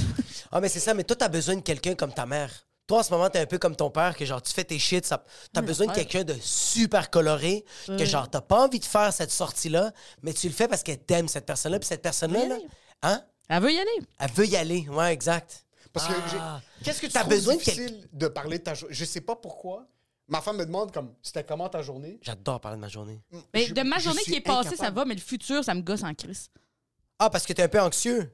A: Ah, mais c'est ça, mais toi, t'as besoin de quelqu'un comme ta mère. Toi, en ce moment, t'es un peu comme ton père, que genre, tu fais tes shit, ça... t'as
C: Ouais,
A: besoin de
C: ouais.
A: quelqu'un de super coloré, que
C: Ouais.
A: genre, t'as pas envie de faire cette sortie-là, mais tu le fais parce qu'elle t'aime, cette personne-là, puis cette personne-là,
C: Elle veut
A: là,
C: y aller.
A: hein?
C: Elle veut y aller.
A: Elle veut y aller, ouais, exact.
B: Parce que
A: Ah.
B: j'ai- qu'est-ce que tu
A: T'as
B: trouves
A: besoin de
B: difficile de parler de ta journée? Je sais pas pourquoi. Ma femme me demande comme c'était comment ta journée?
A: J'adore parler de ma journée.
C: Mais
B: Je-
C: de ma journée qui est passée,
B: incapable.
C: ça va, mais le futur, ça me gosse en crise.
A: Ah, parce que t'es un peu anxieux.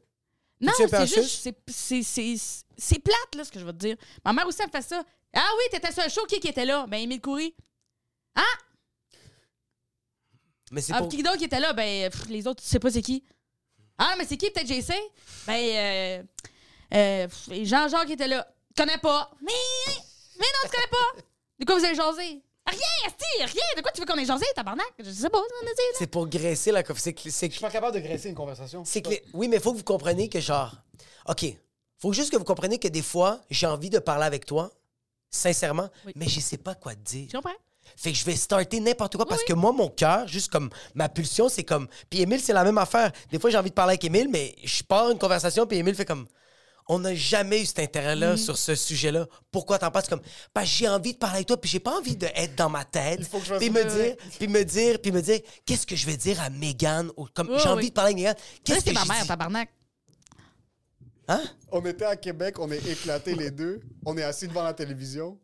C: Non,
A: Es-tu un peu
C: c'est juste, c'est- c'est- plate, là, ce que je veux te dire. Ma mère aussi, elle fait ça. Ah oui, t'étais sur un show, qui qui était là? Ben, Émile Coury.
A: Mais c'est
C: Ah,
A: pour...
C: qui donc qui était là? Ben, pff, les autres, tu sais pas c'est qui. Ah, mais c'est qui? Peut-être JC? Ben, euh, euh, pff, Jean-Jacques qui était là. Connais pas? Mais, mais non, tu connais pas. De quoi vous avez jasé? Rien, Asti, rien. De quoi tu veux qu'on ait jasé, tabarnak? Je sais pas.
A: C'est pour graisser la... C'est que- c'est
B: Je suis pas capable de graisser une conversation.
A: C'est que Oui, mais il faut que vous compreniez que genre. OK. Faut juste que vous compreniez que des fois, j'ai envie de parler avec toi, sincèrement,
C: Oui.
A: mais je sais pas quoi te dire.
C: Tu comprends?
A: Fait que je vais starter n'importe quoi parce que moi, mon cœur, juste comme ma pulsion, c'est comme. Puis Émile, c'est la même affaire. Des fois, j'ai envie de parler avec Émile, mais je pars une conversation, puis Émile fait comme. On n'a jamais eu cet
C: Mm.
A: intérêt-là sur ce sujet-là. Pourquoi t'en passes comme. Parce que j'ai envie de parler avec toi, puis j'ai pas envie d'être dans ma tête.
B: Il faut que je fasse
A: puis me dire, puis me dire, puis me dire, qu'est-ce que je vais dire à Megan ou comme j'ai envie de parler avec Megan.
C: Là,
A: Qu'est-ce
C: c'est
A: que
C: ma
A: je
C: mère, tabarnak.
A: Hein?
B: On était à Québec, on est éclatés les deux. On est assis devant la télévision,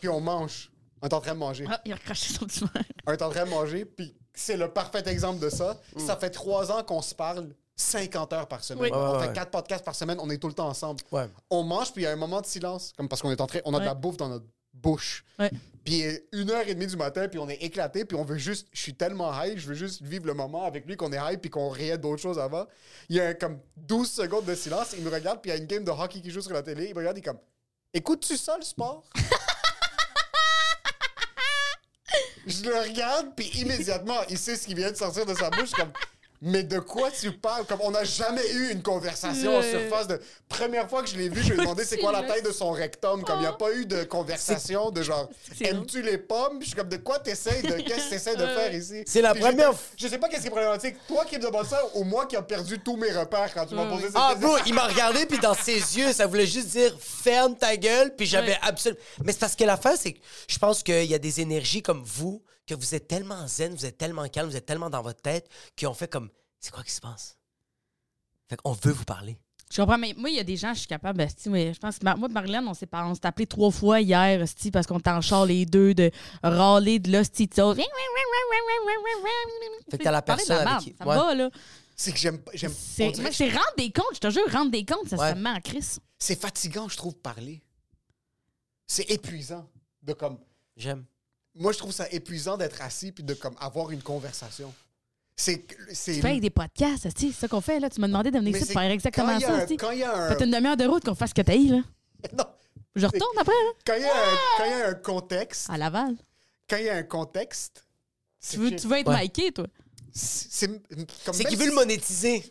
B: puis on mange. On est en train de manger.
C: Ah, il a recraché son petit.
B: On est en train de manger, puis c'est le parfait exemple de ça.
A: Mm.
B: Ça fait trois ans qu'on se parle 50 heures par semaine.
C: Oui.
B: On
A: Ouais,
B: fait quatre podcasts par semaine, on est tout le temps ensemble.
A: Ouais.
B: On mange, puis il y a un moment de silence, comme parce qu'on est en train, on a de la bouffe dans notre bouche.
C: Ouais.
B: Puis est une heure et demie du matin, puis on est éclaté, puis on veut juste, je suis tellement high, je veux juste vivre le moment avec lui qu'on est high, puis qu'on riait d'autres choses avant. Il y a comme 12 secondes de silence, il me regarde, puis il y a une game de hockey qui joue sur la télé, il me regarde, il est comme, écoutes-tu ça le sport? je le regarde, puis immédiatement, il sait ce qui vient de sortir de sa bouche, comme. Mais de quoi tu parles? Comme on n'a jamais eu une conversation en surface de. Première fois que je l'ai vu, je lui ai demandé c'est quoi la taille de son rectum. Comme il n'y a pas eu de conversation de genre Aimes-tu les pommes? Puis je suis comme de quoi t'essayes de. Qu'est-ce que t'essayes de faire ici?
A: C'est la
B: Puis
A: première
B: Je sais pas qu'est-ce qui est problématique. Toi qui me demandes ça ou moi qui a perdu tous mes repères quand tu m'as posé cette
A: Ah,
B: question.
A: bro, il m'a regardé, puis dans ses yeux, ça voulait juste dire ferme ta gueule, puis j'avais absolument. Mais c'est parce que l'affaire, c'est que je pense qu'il y a des énergies comme vous, que vous êtes tellement zen, vous êtes tellement calme, vous êtes tellement dans votre tête, qui ont fait comme c'est quoi qui se passe? Fait qu'on veut vous parler.
C: Je comprends, mais moi, il y a des gens, je suis capable, mais je pense que moi et Marilyn, on s'est par- on s'est appelé trois fois hier, esti, parce qu'on était en char les deux, de râler de l'hostie.
A: Fait que t'as la personne avec qui-
C: Ça
A: Ouais.
C: va, là.
B: C'est que j'aime. j'aime
C: C'est
B: dirait
C: rendre des comptes, je te jure, rendre des comptes, ça
A: Ouais.
C: se met en crise.
B: C'est fatigant, je trouve, parler. C'est épuisant de comme.
A: J'aime.
B: Moi, je trouve ça épuisant d'être assis puis de comme avoir une conversation. C'est. c'est
C: Tu fais avec des podcasts, c'est ça qu'on fait, là. Tu m'as demandé de venir ici pour faire exactement
B: quand il y a
C: ça,
B: un-. Quand il y a un.
C: Faites une demi-heure de route qu'on fasse ce que t'as eu, là.
B: Non.
C: Je retourne après, là,
B: Quand il y a un, quand il y a un contexte.
C: à Laval.
B: Quand il y a un contexte.
C: Tu veux, tu veux être
A: Ouais.
C: Mikey, toi?
B: C'est c'est-
A: C'est qu'il veut le monétiser.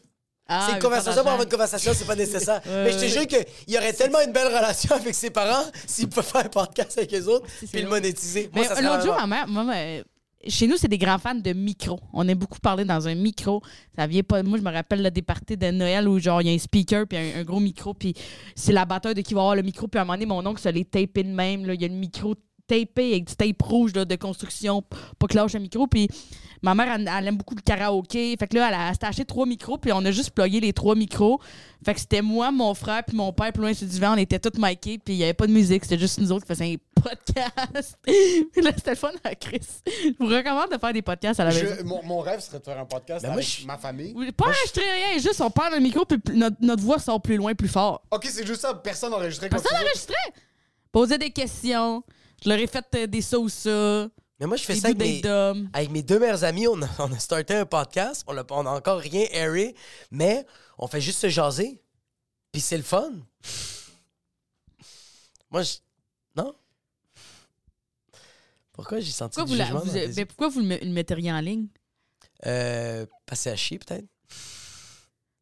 C: Ah,
A: c'est une conversation pour avoir une conversation, c'est pas nécessaire.
C: Ouais,
A: Mais je te jure qu'il y aurait tellement une belle relation avec ses parents s'il peut faire un podcast avec les autres puis le monétiser. Moi,
C: Mais l'autre jour, ma mère, moi, chez nous, c'est des grands fans de micro. On aime beaucoup parler dans un micro. Ça vient pas. Moi, je me rappelle là, des parties de Noël où genre il y a un speaker puis un, un gros micro puis c'est la bataille de qui va avoir le micro puis à un moment donné, mon oncle se les tapé de même. là. Il y a le micro tapé avec du tape rouge là, de construction p- pas que lâche un micro. Puis ma mère, elle, elle aime beaucoup le karaoké. Fait que là, elle a, acheté trois micros, puis on a juste plugué les trois micros. Fait que c'était moi, mon frère, puis mon père, plus loin sur le divan. On était tous micés, puis il n'y avait pas de musique. C'était juste nous autres qui faisions un podcast. Puis là, c'était le fun à Chris. Je vous recommande de faire des podcasts à la maison.
B: Je- mon, mon rêve serait de faire un podcast
A: Ben moi,
B: avec
A: je-
B: ma famille.
C: Oui, Pas enregistrer rien, juste on parle dans le micro, puis notre, notre voix sort plus loin, plus fort.
B: Ok, c'est juste ça. Personne n'enregistrait
C: Personne n'enregistrait. Poser des questions. Je leur ai fait euh, des ça.
A: Mais moi, je fais ça avec mes, avec mes deux meilleurs amis. On a, on a starté un podcast. On n'a on a encore rien airé, mais on fait juste se jaser. Puis c'est le fun. Moi, je. Non? Pourquoi j'ai senti
C: Pourquoi
A: du
C: vous, la- mais pourquoi vous le, le metteriez en ligne?
A: Euh, à chier, peut-être?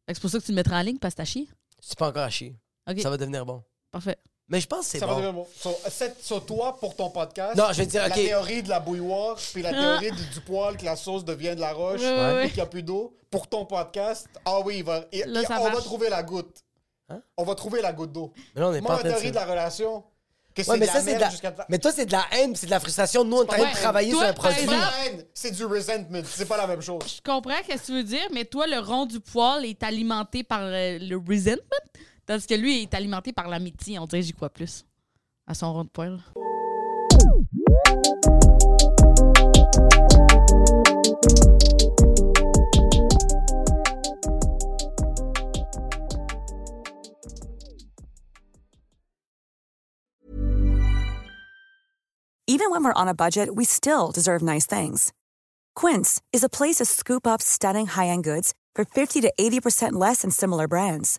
C: C'est pour ça que tu le mettrais en ligne parce que t'as chier?
A: C'est pas encore à chier. Ça va devenir bon.
C: parfait.
A: Mais je pense que c'est
B: Ça va
A: bon.
B: devenir bon. So, c'est- so, toi, pour ton podcast,
A: Non, je vais dire,
B: la
A: OK.
B: théorie de la bouilloire, puis la théorie du, du poil, que la sauce devient de la roche,
C: Ouais, ouais, ouais.
B: puis qu'il n'y a plus d'eau. Pour ton podcast, ah oui, il va, il-
C: Là,
B: il-
C: ça
B: on va
C: marche.
B: trouver la goutte.
A: Hein?
B: On va trouver la goutte d'eau.
A: Mais là, on n'est
B: Moi,
A: pas en train de
B: théorie de la relation, que c'est
A: Ouais, mais
B: de
A: ça,
B: la
A: c'est de
B: merde
A: la...
B: jusqu'à...
A: Mais toi, c'est de la haine, puis c'est de la frustration. Nous, on est en train
B: Ouais,
A: de travailler
C: toi,
A: sur un
C: par
A: produit.
B: C'est pas
C: exemple-
B: la haine, c'est du resentment. C'est pas la même chose.
C: Je comprends ce que tu veux dire, mais toi, le rond du poil est alimenté par euh, le resentment, tandis que lui est alimenté par l'amitié. On dirait j'y crois plus à son rond de poil.
G: Even when we're on a budget, we still deserve nice things. Quince is a place to scoop up stunning high-end goods for 50 to 80% less than similar brands.